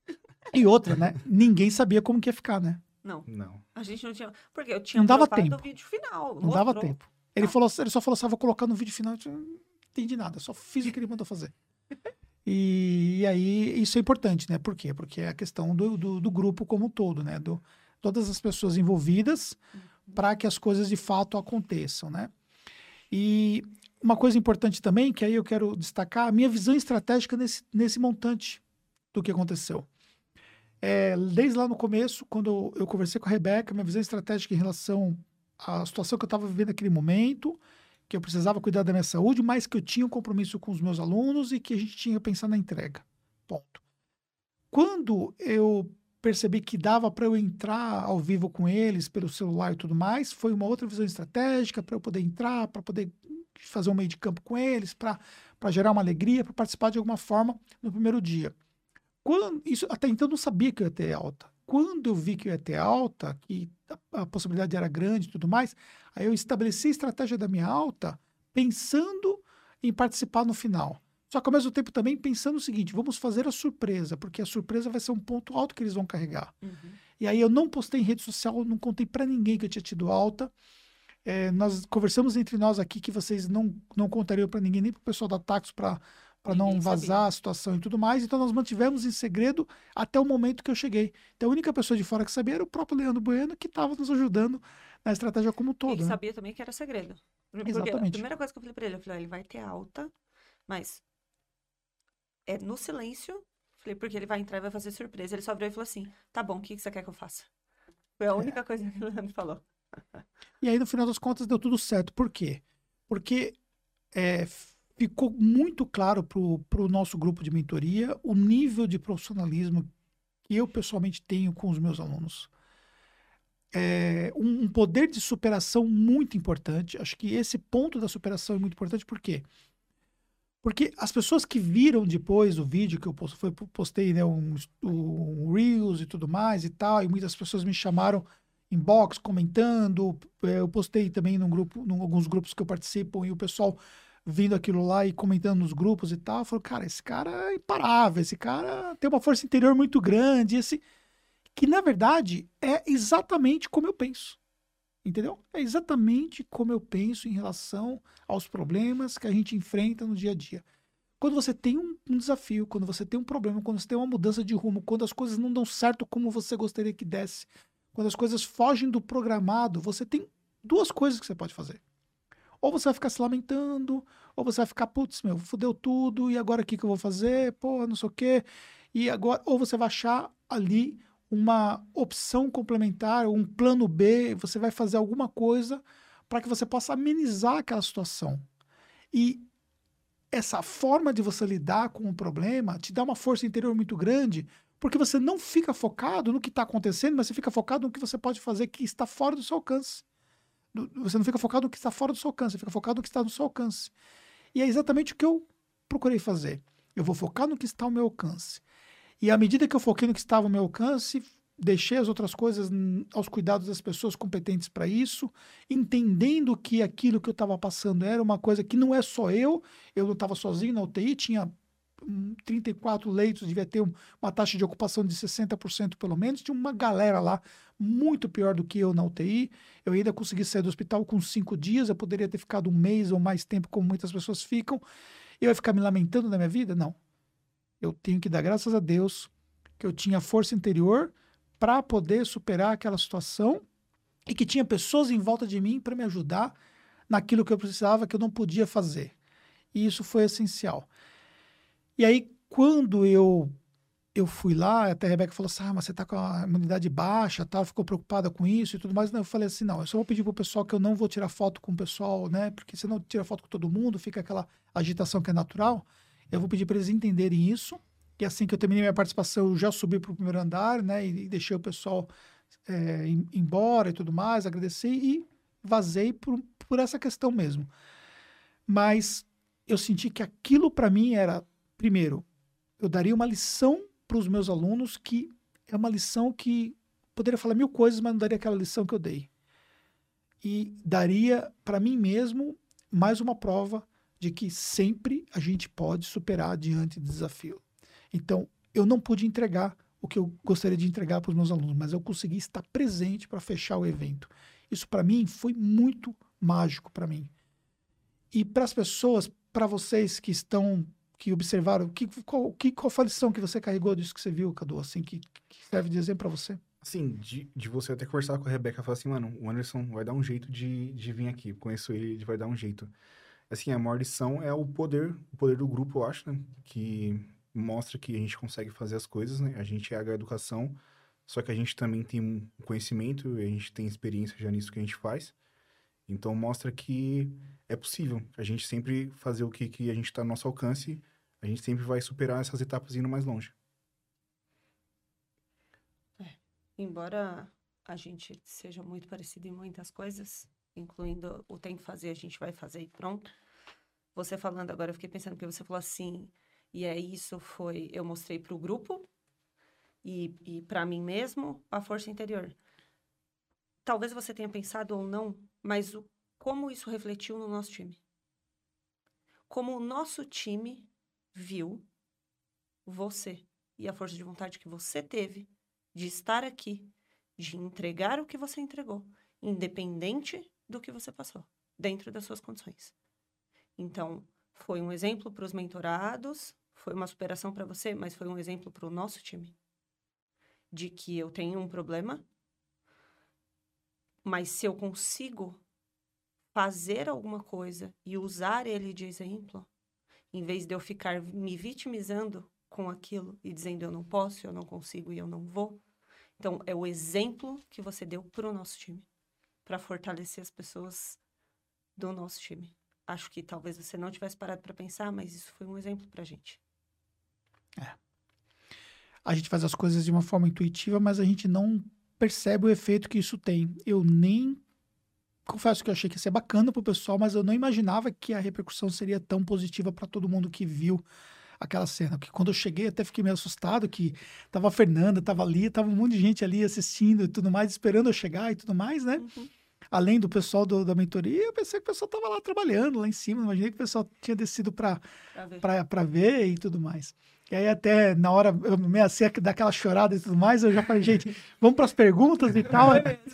[SPEAKER 1] E outra, né? Ninguém sabia como que ia ficar, né?
[SPEAKER 3] Não,
[SPEAKER 2] Não.
[SPEAKER 3] a gente não tinha. Porque eu tinha
[SPEAKER 1] Não dava tempo.
[SPEAKER 3] o vídeo final.
[SPEAKER 1] Não dava
[SPEAKER 3] mostrou.
[SPEAKER 1] tempo. Ele,
[SPEAKER 3] Ah.
[SPEAKER 1] falou, ele só falou assim: "Ah, vou colocar no vídeo final. Eu não entendi nada, só fiz o que ele mandou fazer. E, e aí, isso é importante, né? Por quê? Porque é a questão do, do, do grupo como um todo, né? Do, todas as pessoas envolvidas para que as coisas de fato aconteçam, né? E uma coisa importante também, que aí eu quero destacar, a minha visão estratégica nesse, nesse montante do que aconteceu. É, desde lá no começo, quando eu conversei com a Rebeca, minha visão estratégica em relação à situação que eu estava vivendo naquele momento, que eu precisava cuidar da minha saúde, mas que eu tinha um compromisso com os meus alunos e que a gente tinha que pensar na entrega. Ponto. Quando eu percebi que dava para eu entrar ao vivo com eles pelo celular e tudo mais, foi uma outra visão estratégica para eu poder entrar, para poder fazer um meio de campo com eles, para gerar uma alegria, para participar de alguma forma no primeiro dia. Quando, isso, até então eu não sabia que eu ia ter alta. Quando eu vi que eu ia ter alta, que a, a possibilidade era grande e tudo mais, aí eu estabeleci a estratégia da minha alta pensando em participar no final. Só que ao mesmo tempo também pensando o seguinte: vamos fazer a surpresa, porque a surpresa vai ser um ponto alto que eles vão carregar.
[SPEAKER 3] Uhum.
[SPEAKER 1] E aí eu não postei em rede social, não contei para ninguém que eu tinha tido alta. É, nós conversamos entre nós aqui que vocês não, não contariam para ninguém, nem para o pessoal da Taxo, para não
[SPEAKER 3] Ninguém
[SPEAKER 1] vazar
[SPEAKER 3] sabia.
[SPEAKER 1] a situação e tudo mais. Então nós mantivemos em segredo até o momento que eu cheguei. Então a única pessoa de fora que sabia era o próprio Leandro Bueno, que estava nos ajudando na estratégia como um todo.
[SPEAKER 3] Ele
[SPEAKER 1] né?
[SPEAKER 3] sabia também que era segredo. Porque
[SPEAKER 1] Exatamente.
[SPEAKER 3] a primeira coisa que eu falei pra ele, eu falei, "Ah, ele vai ter alta, mas é no silêncio. Falei, porque ele vai entrar e vai fazer surpresa. Ele só virou e falou assim: tá bom, o que, você quer que eu faça? Foi
[SPEAKER 1] É.
[SPEAKER 3] a única coisa que o Leandro falou.
[SPEAKER 1] E aí, no final das contas, deu tudo certo. Por quê? Porque é, ficou muito claro para o nosso grupo de mentoria o nível de profissionalismo que eu pessoalmente tenho com os meus alunos. É um, um poder de superação muito importante. Acho que esse ponto da superação é muito importante. Por quê? Porque as pessoas que viram depois o vídeo que eu postei, né, um, um Reels e tudo mais e tal, e muitas pessoas me chamaram inbox comentando. eh, Eu postei também num grupo, em alguns grupos que eu participo, e o pessoal vindo aquilo lá e comentando nos grupos e tal. Falou, cara, esse cara é imparável, esse cara tem uma força interior muito grande, esse que na verdade é exatamente como eu penso. Entendeu? É exatamente como eu penso em relação aos problemas que a gente enfrenta no dia a dia. Quando você tem um, um desafio, quando você tem um problema, quando você tem uma mudança de rumo, quando as coisas não dão certo como você gostaria que desse, quando as coisas fogem do programado, você tem duas coisas que você pode fazer. Ou você vai ficar se lamentando, ou você vai ficar, putz, meu, fudeu tudo, e agora o que, que eu vou fazer? Pô, não sei o quê. E agora, ou você vai achar ali uma opção complementar, um plano B, você vai fazer alguma coisa para que você possa amenizar aquela situação. E essa forma de você lidar com o problema te dá uma força interior muito grande, porque você não fica focado no que está acontecendo, mas você fica focado no que você pode fazer que está fora do seu alcance. Você não fica focado no que está fora do seu alcance, você fica focado no que está no seu alcance. E é exatamente o que eu procurei fazer. Eu vou focar no que está ao meu alcance. E à medida que eu foquei no que estava ao meu alcance, deixei as outras coisas aos cuidados das pessoas competentes para isso, entendendo que aquilo que eu estava passando era uma coisa que não é só eu, eu não estava sozinho na UTI, tinha 34 leitos, devia ter uma taxa de ocupação de 60% pelo menos, tinha uma galera lá muito pior do que eu na UTI. Eu ainda consegui sair do hospital com cinco dias, eu poderia ter ficado um mês ou mais tempo, como muitas pessoas ficam. Eu ia ficar me lamentando da minha vida? Não. Eu tenho que dar graças a Deus que eu tinha força interior para poder superar aquela situação e que tinha pessoas em volta de mim para me ajudar naquilo que eu precisava, que eu não podia fazer. E isso foi essencial. E aí, quando eu eu fui lá, até a Rebeca falou assim: ah, mas você tá com a imunidade baixa, tal, ficou preocupada com isso e tudo mais. Eu falei assim: não, eu só vou pedir pro pessoal que eu não vou tirar foto com o pessoal, né? Porque se não tira foto com todo mundo, fica aquela agitação que é natural. Eu vou pedir para eles entenderem isso. E assim que eu terminei minha participação, eu já subi para o primeiro andar, né? E deixei o pessoal é, embora e tudo mais, agradeci e vazei por, por essa questão mesmo. Mas eu senti que aquilo para mim era primeiro, eu daria uma lição para os meus alunos que é uma lição que poderia falar mil coisas, mas não daria aquela lição que eu dei. E daria para mim mesmo mais uma prova de que sempre a gente pode superar diante do desafio. Então, eu não pude entregar o que eu gostaria de entregar para os meus alunos, mas eu consegui estar presente para fechar o evento. Isso para mim foi muito mágico para mim. E para as pessoas, para vocês que estão que observaram? Que, qual, que, qual foi a lição que você carregou disso que você viu, Cadu, assim, que, que serve de exemplo para você?
[SPEAKER 2] Assim, de, de você até conversar com a Rebeca e falar assim, mano, o Anderson vai dar um jeito de, de vir aqui. Conheço ele, ele vai dar um jeito. Assim, a maior lição é o poder, o poder do grupo, eu acho, né? Que mostra que a gente consegue fazer as coisas, né? A gente é a educação, só que a gente também tem um conhecimento a gente tem experiência já nisso que a gente faz. Então mostra que é possível a gente sempre fazer o que, que a gente está no nosso alcance, a gente sempre vai superar essas etapas indo mais longe.
[SPEAKER 3] É. Embora a gente seja muito parecido em muitas coisas, incluindo o tem que fazer, a gente vai fazer e pronto. Você falando agora, eu fiquei pensando que você falou assim, e é isso foi, eu mostrei para o grupo e, e para mim mesmo a força interior. Talvez você tenha pensado ou não, mas o, como isso refletiu no nosso time? Como o nosso time viu você e a força de vontade que você teve de estar aqui, de entregar o que você entregou, independente do que você passou, dentro das suas condições. Então, foi um exemplo para os mentorados, foi uma superação para você, mas foi um exemplo para o nosso time. De que eu tenho um problema, mas se eu consigo fazer alguma coisa e usar ele de exemplo, em vez de eu ficar me vitimizando com aquilo e dizendo eu não posso, eu não consigo e eu não vou. Então, é o exemplo que você deu para o nosso time, para fortalecer as pessoas do nosso time. Acho que talvez você não tivesse parado para pensar, mas isso foi um exemplo para a gente.
[SPEAKER 1] É. A gente faz as coisas de uma forma intuitiva, mas a gente não percebe o efeito que isso tem. Eu nem confesso que eu achei que ia ser bacana pro pessoal, mas eu não imaginava que a repercussão seria tão positiva para todo mundo que viu aquela cena. Porque quando eu cheguei, até fiquei meio assustado que tava a Fernanda, tava ali, tava um monte de gente ali assistindo e tudo mais, esperando eu chegar e tudo mais, né? Uhum. Além do pessoal do, da mentoria, eu pensei que o pessoal tava lá trabalhando, lá em cima. Imaginei que o pessoal tinha descido para ver. ver e tudo mais. E aí até na hora, eu me assim, daquela chorada e tudo mais, eu já falei, gente, vamos para as perguntas e tal.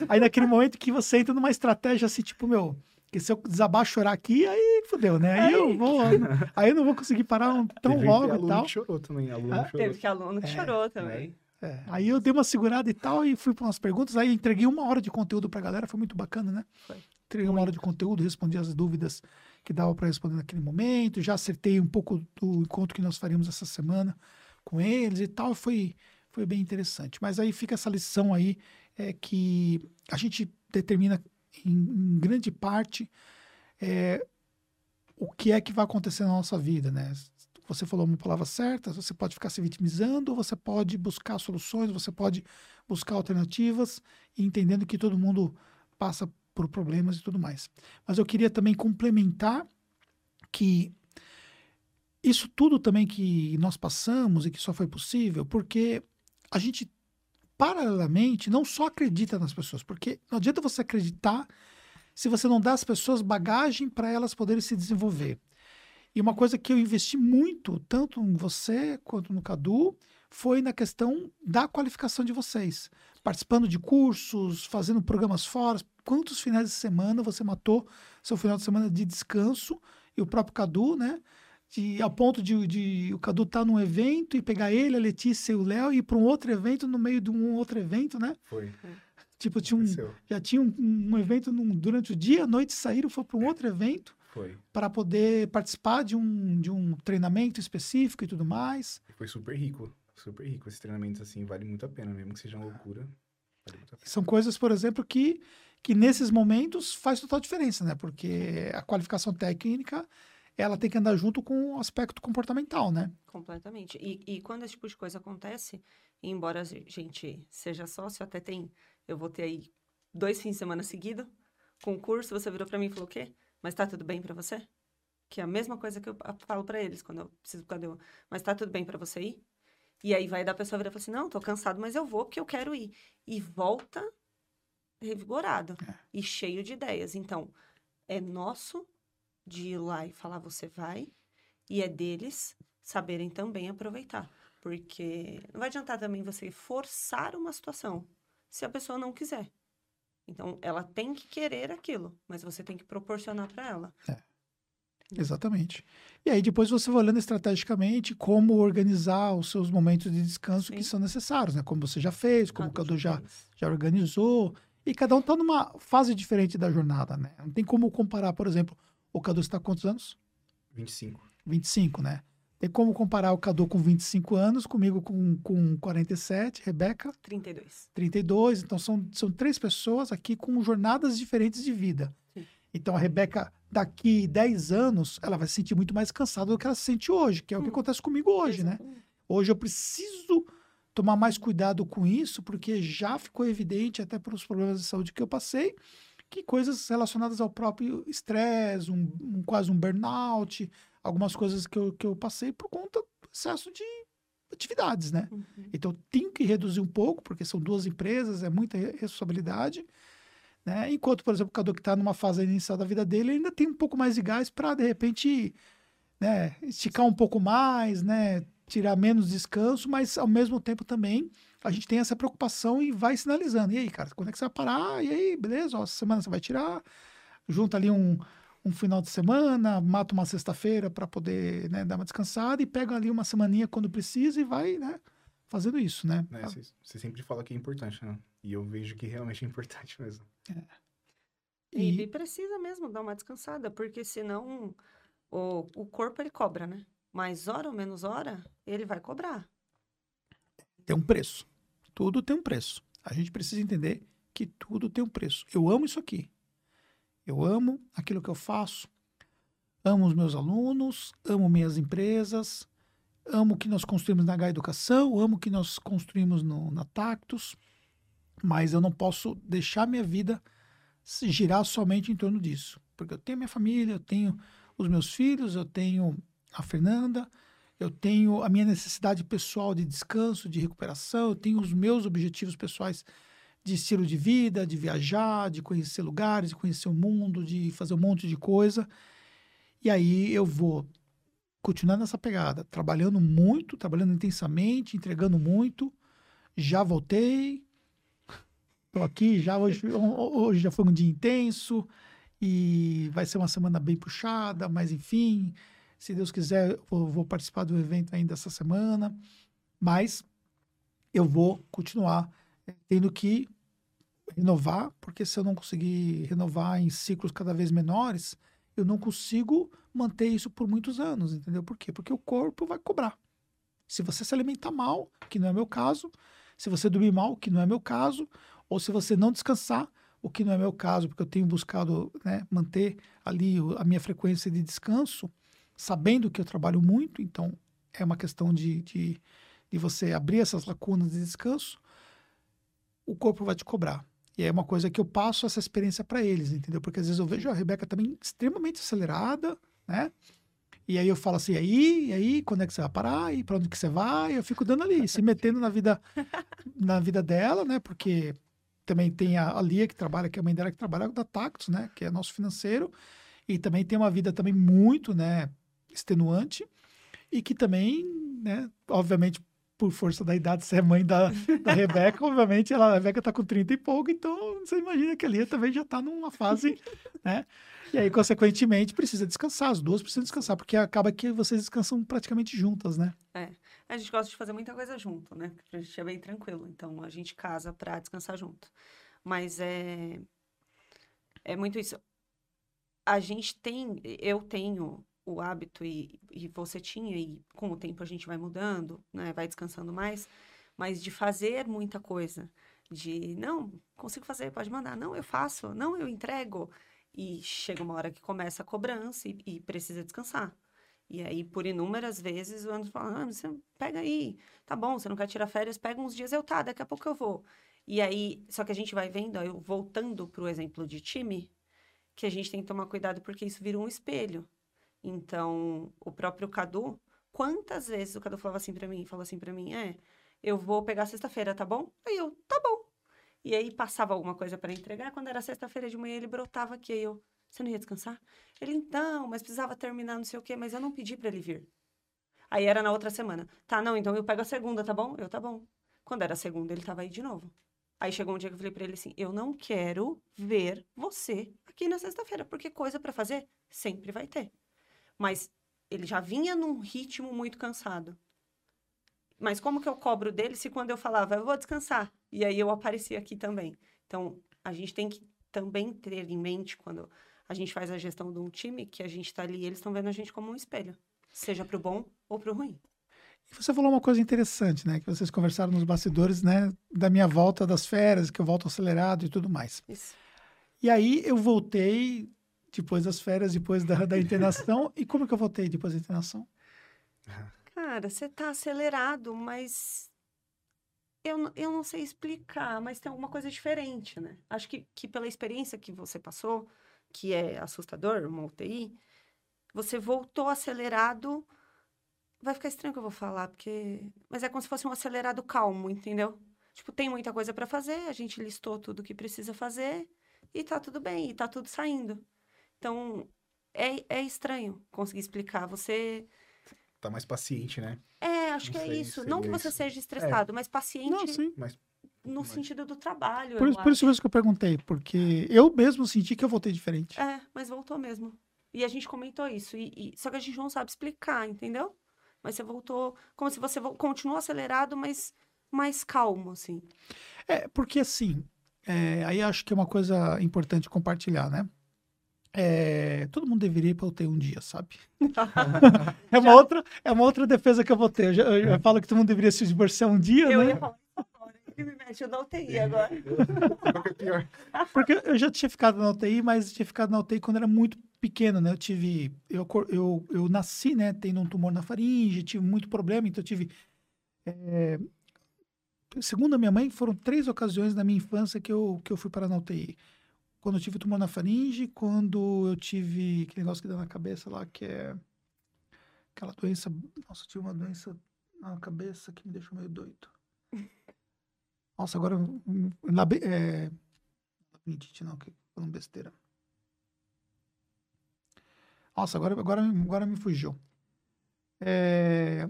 [SPEAKER 1] aí naquele momento que você entra numa estratégia assim, tipo, meu, que se eu desabar chorar aqui, aí fodeu, né? Aí eu vou, aí eu não vou conseguir parar tão teve logo e tal. Que
[SPEAKER 2] chorou também, aluno
[SPEAKER 3] ah, chorou. Teve que aluno que é, chorou também.
[SPEAKER 1] É. Aí eu dei uma segurada e tal e fui para umas perguntas, aí entreguei uma hora de conteúdo para a galera, foi muito bacana, né? Foi. Entreguei uma hora de conteúdo, respondi as dúvidas que dava para responder naquele momento. Já acertei um pouco do encontro que nós faríamos essa semana com eles e tal. Foi, foi bem interessante. Mas aí fica essa lição aí é que a gente determina em, em grande parte é, o que é que vai acontecer na nossa vida, né? Você falou uma palavra certa, você pode ficar se vitimizando, você pode buscar soluções, você pode buscar alternativas, entendendo que todo mundo passa por problemas e tudo mais. Mas eu queria também complementar que isso tudo também que nós passamos e que só foi possível porque a gente paralelamente, não só acredita nas pessoas, porque não adianta você acreditar se você não dá às pessoas bagagem para elas poderem se desenvolver. E uma coisa que eu investi muito, tanto em você quanto no Cadu, foi na questão da qualificação de vocês. Participando de cursos, fazendo programas fora. Quantos finais de semana você matou seu final de semana de descanso? E o próprio Cadu, né? De, ao ponto de, de o Cadu estar tá num evento e pegar ele, a Letícia e o Léo e ir para um outro evento no meio de um outro evento, né?
[SPEAKER 2] Foi.
[SPEAKER 1] Tipo, tinha um, já tinha um, um evento num, durante o dia, à noite saíram, foi para um outro evento.
[SPEAKER 2] Foi.
[SPEAKER 1] Para poder participar de um, de um treinamento específico e tudo mais.
[SPEAKER 2] Foi super rico, super rico. Esses treinamentos, assim, vale muito a pena, mesmo que seja uma loucura. Vale
[SPEAKER 1] São coisas, por exemplo, que, que nesses momentos faz total diferença, né? Porque a qualificação técnica, ela tem que andar junto com o aspecto comportamental, né?
[SPEAKER 3] Completamente. E, e quando esse tipo de coisa acontece, embora a gente seja sócio, até tem... Eu vou ter aí dois fins de semana seguidos, com o curso, você virou para mim e falou o quê? Mas tá tudo bem para você? Que é a mesma coisa que eu falo para eles quando eu preciso cadê eu? Mas tá tudo bem para você ir? E aí vai da pessoa virar e falar assim: "Não, tô cansado, mas eu vou porque eu quero ir". E volta revigorado é. e cheio de ideias. Então, é nosso de ir lá e falar você vai, e é deles saberem também aproveitar. Porque não vai adiantar também você forçar uma situação se a pessoa não quiser. Então, ela tem que querer aquilo, mas você tem que proporcionar para ela.
[SPEAKER 1] É. Exatamente. E aí depois você vai olhando estrategicamente como organizar os seus momentos de descanso Sim. que são necessários, né? Como você já fez, como ah, o Cadu já, já organizou. E cada um está numa fase diferente da jornada, né? Não tem como comparar, por exemplo, o Cadu está quantos anos?
[SPEAKER 2] 25.
[SPEAKER 1] 25, né? Tem como comparar o Cadu com 25 anos, comigo com, com 47, Rebeca?
[SPEAKER 3] 32.
[SPEAKER 1] 32, então são, são três pessoas aqui com jornadas diferentes de vida. Sim. Então a Rebeca, daqui 10 anos, ela vai se sentir muito mais cansada do que ela se sente hoje, que é o que hum. acontece comigo hoje, né? Exatamente. né? Hoje eu preciso tomar mais cuidado com isso, porque já ficou evidente, até pelos problemas de saúde que eu passei, que coisas relacionadas ao próprio estresse, um, um, quase um burnout, algumas coisas que eu, que eu passei por conta do excesso de atividades, né? Uhum. Então, eu tenho que reduzir um pouco, porque são duas empresas, é muita responsabilidade. Né? Enquanto, por exemplo, o Cadu que está numa fase inicial da vida dele, ainda tem um pouco mais de gás para, de repente, né, esticar um pouco mais, né, tirar menos descanso, mas ao mesmo tempo também a gente tem essa preocupação e vai sinalizando. E aí, cara, quando é que você vai parar? E aí, beleza, ó, essa semana você vai tirar, junta ali um, um final de semana, mata uma sexta-feira para poder né, dar uma descansada e pega ali uma semaninha quando precisa e vai, né? Fazendo isso, né?
[SPEAKER 2] Você é, sempre fala que é importante, né? E eu vejo que realmente é importante mesmo. É.
[SPEAKER 3] E... e precisa mesmo dar uma descansada, porque senão o, o corpo ele cobra, né? Mais hora ou menos hora, ele vai cobrar.
[SPEAKER 1] Tem um preço. Tudo tem um preço. A gente precisa entender que tudo tem um preço. Eu amo isso aqui. Eu amo aquilo que eu faço, amo os meus alunos, amo minhas empresas, amo o que nós construímos na H Educação, amo o que nós construímos no, na Tactus, mas eu não posso deixar minha vida girar somente em torno disso. Porque eu tenho minha família, eu tenho os meus filhos, eu tenho a Fernanda, eu tenho a minha necessidade pessoal de descanso, de recuperação, eu tenho os meus objetivos pessoais de estilo de vida, de viajar, de conhecer lugares, de conhecer o mundo, de fazer um monte de coisa. E aí eu vou continuar nessa pegada, trabalhando muito, trabalhando intensamente, entregando muito. Já voltei, estou aqui, já hoje, hoje já foi um dia intenso e vai ser uma semana bem puxada, mas enfim, se Deus quiser, eu vou participar do evento ainda essa semana, mas eu vou continuar tendo que renovar, porque se eu não conseguir renovar em ciclos cada vez menores, eu não consigo manter isso por muitos anos, entendeu? Por quê? Porque o corpo vai cobrar. Se você se alimentar mal, que não é meu caso, se você dormir mal, que não é meu caso, ou se você não descansar, o que não é meu caso, porque eu tenho buscado né, manter ali a minha frequência de descanso, sabendo que eu trabalho muito, então é uma questão de, de, de você abrir essas lacunas de descanso, o corpo vai te cobrar. E é uma coisa que eu passo essa experiência para eles, entendeu? Porque às vezes eu vejo a Rebeca também extremamente acelerada, né? E aí eu falo assim, aí, e aí, quando é que você vai parar? E para onde que você vai? Eu fico dando ali, se metendo na vida, na vida dela, né? Porque também tem a, a Lia que trabalha, que é a mãe dela que trabalha da Tactus, né? Que é nosso financeiro. E também tem uma vida também muito, né? Extenuante. E que também, né? Obviamente, por força da idade, ser mãe da, da Rebeca, obviamente, ela, a Rebeca tá com 30 e pouco, então você imagina que a Lia também já tá numa fase, né? E aí, consequentemente, precisa descansar, as duas precisam descansar, porque acaba que vocês descansam praticamente juntas, né?
[SPEAKER 3] É. A gente gosta de fazer muita coisa junto, né? Pra gente é bem tranquilo. Então, a gente casa pra descansar junto. Mas é. É muito isso. A gente tem. Eu tenho o hábito, e, e você tinha, e com o tempo a gente vai mudando, né? Vai descansando mais, mas de fazer muita coisa. De, não, consigo fazer, pode mandar. Não, eu faço. Não, eu entrego. E chega uma hora que começa a cobrança e, e precisa descansar. E aí, por inúmeras vezes, o Anderson fala, ah, você pega aí, tá bom, você não quer tirar férias, pega uns dias, eu tá, daqui a pouco eu vou. E aí, só que a gente vai vendo, aí, voltando para o exemplo de time, que a gente tem que tomar cuidado porque isso vira um espelho. Então, o próprio Cadu, quantas vezes o Cadu falava assim para mim, falou assim para mim, é, eu vou pegar sexta-feira, tá bom? Aí eu, tá bom. E aí passava alguma coisa para entregar, quando era sexta-feira de manhã ele brotava aqui, aí eu, você não ia descansar? Ele, então, mas precisava terminar não sei o quê, mas eu não pedi para ele vir. Aí era na outra semana. Tá, não, então eu pego a segunda, tá bom? Eu, tá bom. Quando era a segunda, ele tava aí de novo. Aí chegou um dia que eu falei pra ele assim: eu não quero ver você aqui na sexta-feira, porque coisa para fazer sempre vai ter. Mas ele já vinha num ritmo muito cansado. Mas como que eu cobro dele se quando eu falava, eu vou descansar? E aí eu aparecia aqui também. Então, a gente tem que também ter em mente quando a gente faz a gestão de um time que a gente está ali, eles estão vendo a gente como um espelho, seja para o bom ou para o ruim.
[SPEAKER 1] E você falou uma coisa interessante, né? Que vocês conversaram nos bastidores, né? Da minha volta das férias, que eu volto acelerado e tudo mais.
[SPEAKER 3] Isso.
[SPEAKER 1] E aí eu voltei depois das férias, depois da, da internação. e como que eu voltei depois da internação?
[SPEAKER 3] Cara, você tá acelerado, mas eu, eu não sei explicar, mas tem alguma coisa diferente, né? Acho que, que pela experiência que você passou, que é assustador, uma UTI, você voltou acelerado. Vai ficar estranho que eu vou falar, porque. Mas é como se fosse um acelerado calmo, entendeu? Tipo, tem muita coisa para fazer, a gente listou tudo que precisa fazer e tá tudo bem, e tá tudo saindo. Então, é, é estranho conseguir explicar. Você.
[SPEAKER 2] Tá mais paciente, né?
[SPEAKER 3] É, acho
[SPEAKER 2] Não
[SPEAKER 3] que é
[SPEAKER 2] sei,
[SPEAKER 3] isso.
[SPEAKER 2] seria
[SPEAKER 3] Não que você
[SPEAKER 2] isso.
[SPEAKER 3] seja estressado, mas paciente
[SPEAKER 1] Não, sim.
[SPEAKER 2] Mas
[SPEAKER 3] no
[SPEAKER 2] mas-
[SPEAKER 3] sentido do trabalho.
[SPEAKER 1] Por,
[SPEAKER 3] eu
[SPEAKER 1] isso- por isso mesmo que eu perguntei, porque eu mesmo senti que eu voltei diferente.
[SPEAKER 3] É, mas voltou mesmo. E a gente comentou isso. E, e- só que a gente não sabe explicar, entendeu? Mas você voltou como se você vo- continuou acelerado, mas mais calmo, assim.
[SPEAKER 1] É, porque assim, é, aí acho que é uma coisa importante compartilhar, né? É, todo mundo deveria ir para UTI um dia, sabe? É uma, outra, é uma outra defesa que eu vou ter. Eu, já, eu já falo que todo mundo deveria se divorciar um dia,
[SPEAKER 3] Eu
[SPEAKER 1] né?
[SPEAKER 3] ia falar isso agora. Ele me mete na UTI agora.
[SPEAKER 2] É?
[SPEAKER 1] Porque eu já tinha ficado na UTI, mas tinha ficado na UTI quando era muito pequeno, né? Eu tive. Eu, eu, eu nasci, né? Tendo um tumor na faringe, tive muito problema, então eu tive. é, segundo a minha mãe, foram três ocasiões na minha infância que eu, que eu fui parar na UTI. Quando eu tive tumor na faringe, quando eu tive aquele negócio que dá na cabeça lá, que é aquela doença. Nossa, eu tive uma doença na cabeça que me deixou meio doido. Nossa, agora. labi- é, labirintite não, que falando besteira. Nossa, agora, agora, agora me fugiu. É,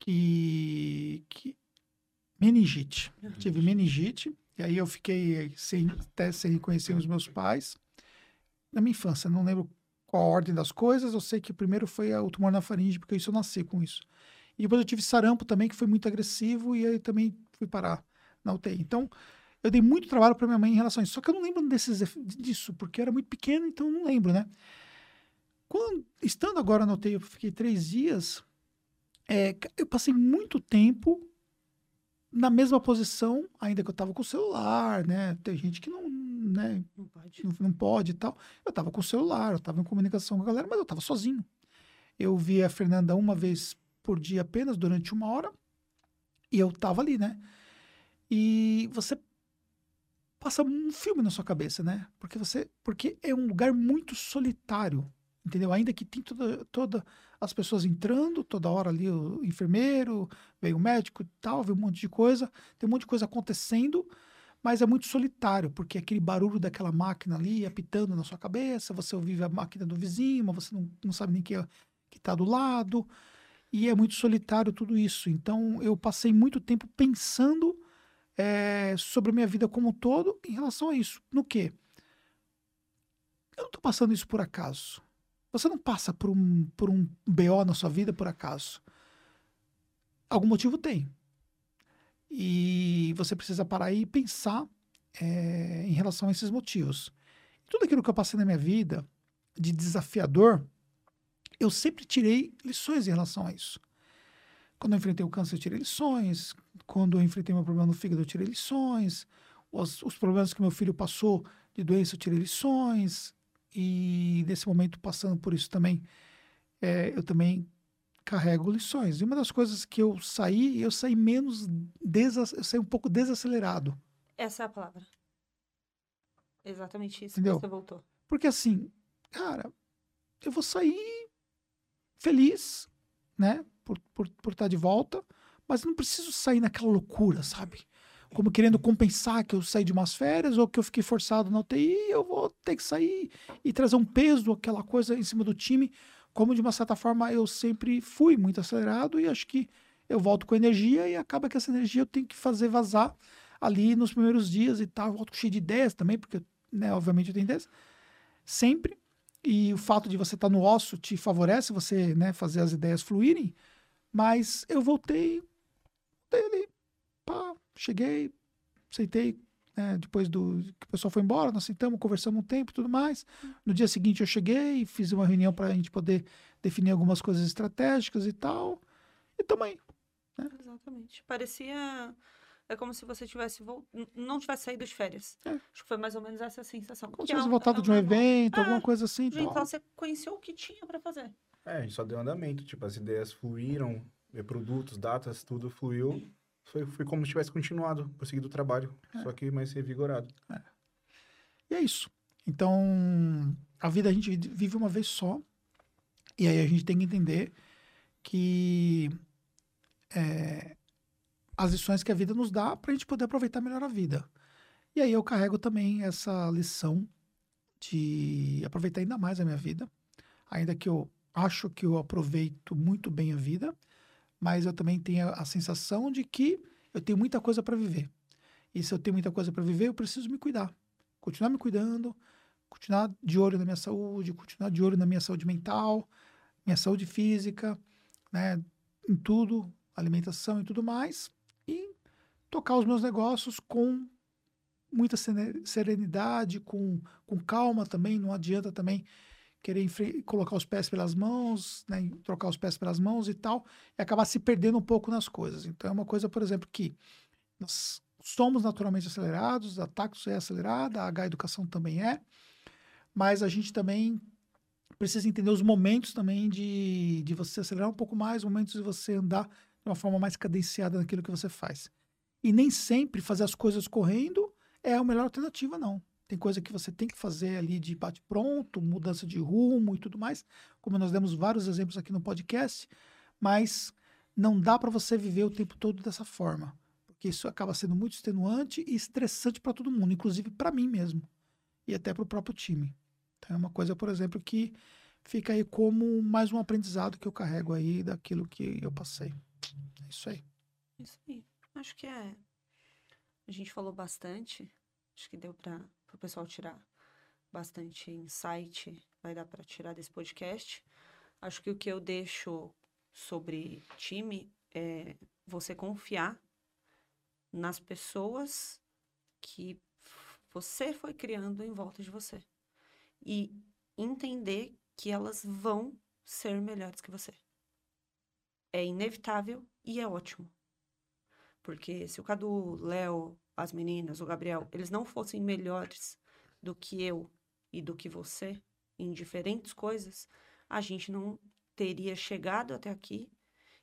[SPEAKER 1] que, que meningite. Tive meningite, e aí eu fiquei sem, até sem conhecer os meus pais. Na minha infância, não lembro qual a ordem das coisas, eu sei que primeiro foi o tumor na faringe, porque isso eu nasci com isso. E depois eu tive sarampo também, que foi muito agressivo, e aí também fui parar na UTI. Então, eu dei muito trabalho para minha mãe em relação a isso. Só que eu não lembro desses, disso, porque eu era muito pequeno, então não lembro, né? Quando, estando agora na UTI, eu fiquei três dias, é, eu passei muito tempo na mesma posição, ainda que eu estava com o celular, né? Tem gente que não, né,
[SPEAKER 3] Não pode.
[SPEAKER 1] não, não pode e tal. Eu estava com o celular, eu estava em comunicação com a galera, mas eu estava sozinho. Eu via a Fernanda uma vez por dia apenas, durante uma hora, e eu estava ali, né? E você passa um filme na sua cabeça, né? Porque você, porque é um lugar muito solitário, entendeu? Ainda que tem toda, toda as pessoas entrando, toda hora ali o enfermeiro, veio o médico e tal, veio um monte de coisa, tem um monte de coisa acontecendo, mas é muito solitário, porque aquele barulho daquela máquina ali apitando na sua cabeça, você ouve a máquina do vizinho, mas você não, não sabe nem quem é, que está do lado, e é muito solitário tudo isso. Então eu passei muito tempo pensando é, sobre a minha vida como um todo em relação a isso. No quê? Eu não estou passando isso por acaso. Você não passa por um, por um BO na sua vida por acaso. Algum motivo tem. E você precisa parar e pensar é, em relação a esses motivos. Tudo aquilo que eu passei na minha vida de desafiador, eu sempre tirei lições em relação a isso. Quando eu enfrentei o câncer, eu tirei lições. Quando eu enfrentei meu problema no fígado, eu tirei lições. Os, os problemas que meu filho passou de doença, eu tirei lições. E nesse momento, passando por isso também, é, eu também carrego lições. E uma das coisas que eu saí, eu saí menos, eu saí um pouco desacelerado.
[SPEAKER 3] Essa é a palavra. Exatamente isso
[SPEAKER 1] Entendeu?
[SPEAKER 3] que você voltou.
[SPEAKER 1] Porque assim, cara, eu vou sair feliz, né? Por, por, por estar de volta, mas não preciso sair naquela loucura, sabe? Como querendo compensar que eu saí de umas férias ou que eu fiquei forçado na UTI, eu vou ter que sair e trazer um peso, aquela coisa em cima do time, como de uma certa forma eu sempre fui muito acelerado e acho que eu volto com energia e acaba que essa energia eu tenho que fazer vazar ali nos primeiros dias e tal, eu volto cheio de ideias também, porque, né, obviamente eu tenho ideias, sempre, e o fato de você estar no osso te favorece você, né, fazer as ideias fluírem, mas eu voltei, ali, pá, cheguei, aceitei, né, depois do que o pessoal foi embora, nós sentamos, conversamos um tempo e tudo mais. No dia seguinte eu cheguei, fiz uma reunião para a gente poder definir algumas coisas estratégicas e tal. E também. Né?
[SPEAKER 3] Exatamente. Parecia. É como se você tivesse volt... não tivesse saído de férias. É. Acho que foi mais ou menos essa sensação.
[SPEAKER 1] Como se tivesse é voltado é de um evento, é. alguma coisa assim.
[SPEAKER 3] Então você conheceu o que tinha para fazer.
[SPEAKER 2] É, a gente só deu andamento. Tipo, as ideias fluíram, produtos, datas, tudo fluiu. Foi, foi como se tivesse continuado, prosseguido o trabalho, é. só que mais revigorado.
[SPEAKER 1] É. E é isso. Então, a vida a gente vive uma vez só, e aí a gente tem que entender que é, as lições que a vida nos dá para a gente poder aproveitar melhor a vida. E aí eu carrego também essa lição de aproveitar ainda mais a minha vida, ainda que eu acho que eu aproveito muito bem a vida, mas eu também tenho a sensação de que eu tenho muita coisa para viver. E se eu tenho muita coisa para viver, eu preciso me cuidar. Continuar me cuidando, continuar de olho na minha saúde, continuar de olho na minha saúde mental, minha saúde física, né, em tudo, alimentação e tudo mais, e tocar os meus negócios com muita serenidade, com, com calma também, não adianta também querer colocar os pés pelas mãos, né, trocar os pés pelas mãos e tal, e acabar se perdendo um pouco nas coisas. Então é uma coisa, por exemplo, que nós somos naturalmente acelerados, a Taxus é acelerada, a H Educação também é, mas a gente também precisa entender os momentos também de, de você acelerar um pouco mais, momentos de você andar de uma forma mais cadenciada naquilo que você faz. E nem sempre fazer as coisas correndo é a melhor alternativa, não. Tem coisa que você tem que fazer ali de bate-pronto, mudança de rumo e tudo mais, como nós demos vários exemplos aqui no podcast, mas não dá para você viver o tempo todo dessa forma, porque isso acaba sendo muito extenuante e estressante para todo mundo, inclusive para mim mesmo e até para o próprio time. Então é uma coisa, por exemplo, que fica aí como mais um aprendizado que eu carrego aí daquilo que eu passei. É isso aí.
[SPEAKER 3] Isso aí. Acho que é. A gente falou bastante. Acho que deu para para o pessoal tirar bastante insight, vai dar para tirar desse podcast. Acho que o que eu deixo sobre time é você confiar nas pessoas que você foi criando em volta de você e entender que elas vão ser melhores que você. É inevitável e é ótimo. Porque se o Cadu, Léo, as meninas, o Gabriel, eles não fossem melhores do que eu e do que você em diferentes coisas, a gente não teria chegado até aqui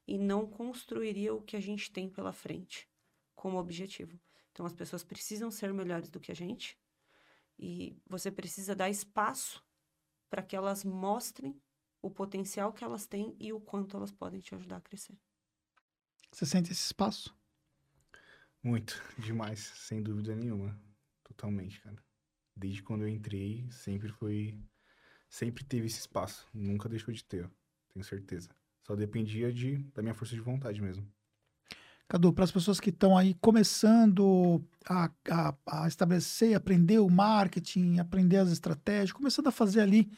[SPEAKER 3] e não construiria o que a gente tem pela frente como objetivo. Então as pessoas precisam ser melhores do que a gente e você precisa dar espaço para que elas mostrem o potencial que elas têm e o quanto elas podem te ajudar a crescer.
[SPEAKER 1] Você sente esse espaço?
[SPEAKER 2] Muito, demais, sem dúvida nenhuma. Totalmente, cara. Desde quando eu entrei, sempre foi. Sempre teve esse espaço. Nunca deixou de ter, tenho certeza. Só dependia de, da minha força de vontade mesmo.
[SPEAKER 1] Cadu, para as pessoas que estão aí começando a, a, a estabelecer, aprender o marketing, aprender as estratégias, começando a fazer ali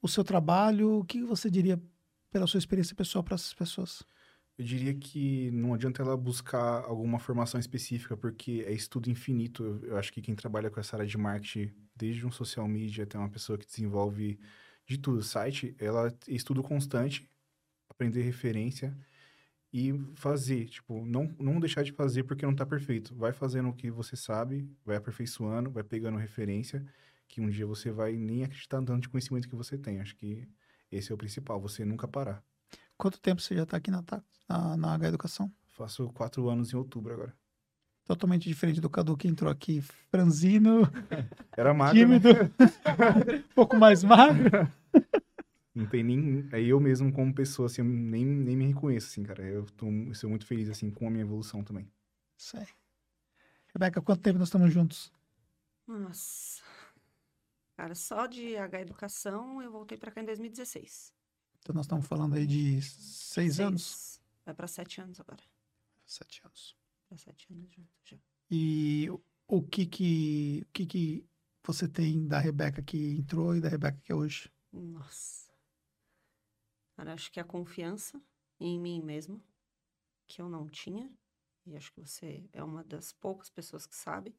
[SPEAKER 1] o seu trabalho, o que você diria pela sua experiência pessoal para essas pessoas?
[SPEAKER 2] Eu diria que não adianta ela buscar alguma formação específica, porque é estudo infinito. Eu acho que quem trabalha com essa área de marketing, desde um social media até uma pessoa que desenvolve de tudo, site, ela é estudo constante, aprender referência e fazer, tipo, não, não deixar de fazer porque não tá perfeito. Vai fazendo o que você sabe, vai aperfeiçoando, vai pegando referência, que um dia você vai nem acreditar no tanto de conhecimento que você tem. Acho que esse é o principal, você nunca parar.
[SPEAKER 1] Quanto tempo você já está aqui na, na, na H Educação?
[SPEAKER 2] Faço quatro anos em outubro agora.
[SPEAKER 1] Totalmente diferente do Cadu que entrou aqui, franzino.
[SPEAKER 2] Era magro.
[SPEAKER 1] Tímido.
[SPEAKER 2] Né?
[SPEAKER 1] um pouco mais magro.
[SPEAKER 2] Não tem nem. É eu mesmo, como pessoa, assim, nem, nem me reconheço, assim, cara. Eu, tô, eu sou muito feliz, assim, com a minha evolução também.
[SPEAKER 1] Isso aí. Rebeca, quanto tempo nós estamos juntos?
[SPEAKER 3] Nossa. Cara, só de H Educação eu voltei para cá em 2016.
[SPEAKER 1] Então nós estamos falando aí de seis, seis. anos?
[SPEAKER 3] Vai para sete anos agora.
[SPEAKER 1] Sete anos.
[SPEAKER 3] Para sete anos junto já.
[SPEAKER 1] E o que que, o que que você tem da Rebeca que entrou e da Rebeca que é hoje?
[SPEAKER 3] Nossa. Cara, acho que a confiança em mim mesmo, que eu não tinha, e acho que você é uma das poucas pessoas que sabe,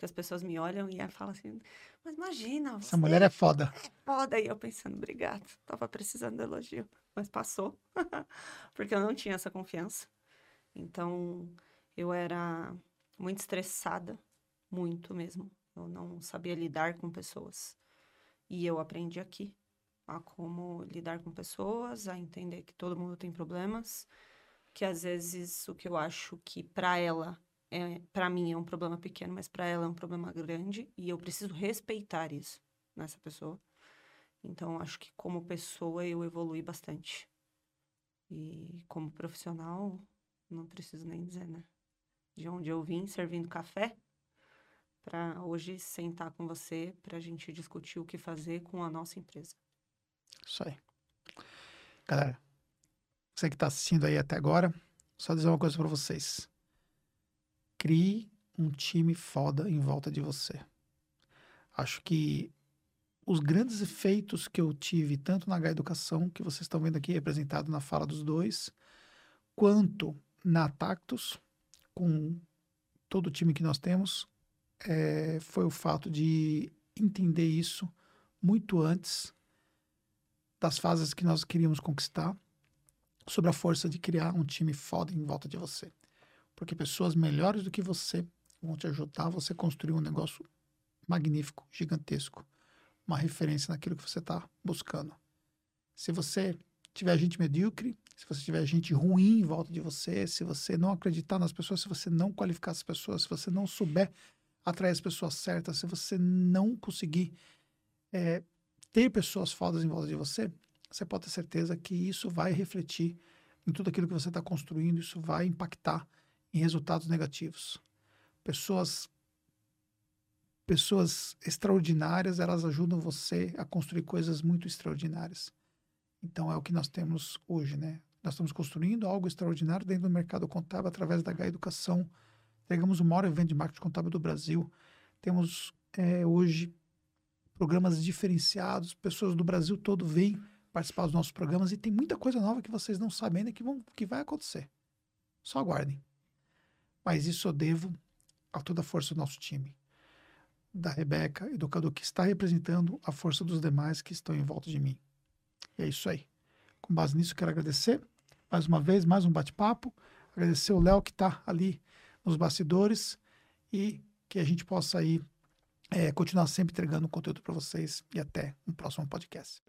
[SPEAKER 3] que as pessoas me olham e falam assim, mas imagina,
[SPEAKER 1] Essa mulher é foda.
[SPEAKER 3] É foda. E eu pensando, obrigado, tava precisando de elogio, mas passou, porque eu não tinha essa confiança. Então, eu era muito estressada, muito mesmo. Eu não sabia lidar com pessoas. E eu aprendi aqui a como lidar com pessoas, a entender que todo mundo tem problemas, que às vezes o que eu acho que para ela é para mim é um problema pequeno, mas para ela é um problema grande e eu preciso respeitar isso nessa pessoa. Então acho que como pessoa eu evolui bastante. E como profissional, não preciso nem dizer, né? De onde eu vim servindo café, para hoje sentar com você para a gente discutir o que fazer com a nossa empresa.
[SPEAKER 1] Isso aí. Galera, você que está assistindo aí até agora, só dizer uma coisa para vocês. Crie um time foda em volta de você. Acho que os grandes efeitos que eu tive, tanto na H Educação, que vocês estão vendo aqui representado na fala dos dois, quanto na Tactus, com todo o time que nós temos, é, foi o fato de entender isso muito antes das fases que nós queríamos conquistar, sobre a força de criar um time foda em volta de você. Porque pessoas melhores do que você vão te ajudar a você construir um negócio magnífico, gigantesco, uma referência naquilo que você está buscando. Se você tiver gente medíocre, se você tiver gente ruim em volta de você, se você não acreditar nas pessoas, se você não qualificar as pessoas, se você não souber atrair as pessoas certas, se você não conseguir é, ter pessoas fodas em volta de você, você pode ter certeza que isso vai refletir em tudo aquilo que você está construindo, isso vai impactar em resultados negativos. Pessoas pessoas extraordinárias, elas ajudam você a construir coisas muito extraordinárias. Então é o que nós temos hoje, né? Nós estamos construindo algo extraordinário dentro do mercado contábil através da H Educação. Entregamos o maior evento de marketing contábil do Brasil. Temos é, hoje programas diferenciados, pessoas do Brasil todo vêm participar dos nossos programas e tem muita coisa nova que vocês não sabem ainda que, vão, que vai acontecer. Só aguardem. Mas isso eu devo a toda a força do nosso time, da Rebeca e do Cadu, que está representando a força dos demais que estão em volta de mim. E é isso aí. Com base nisso, quero agradecer mais uma vez, mais um bate-papo. Agradecer o Léo que está ali nos bastidores e que a gente possa aí é, continuar sempre entregando conteúdo para vocês e até um próximo podcast.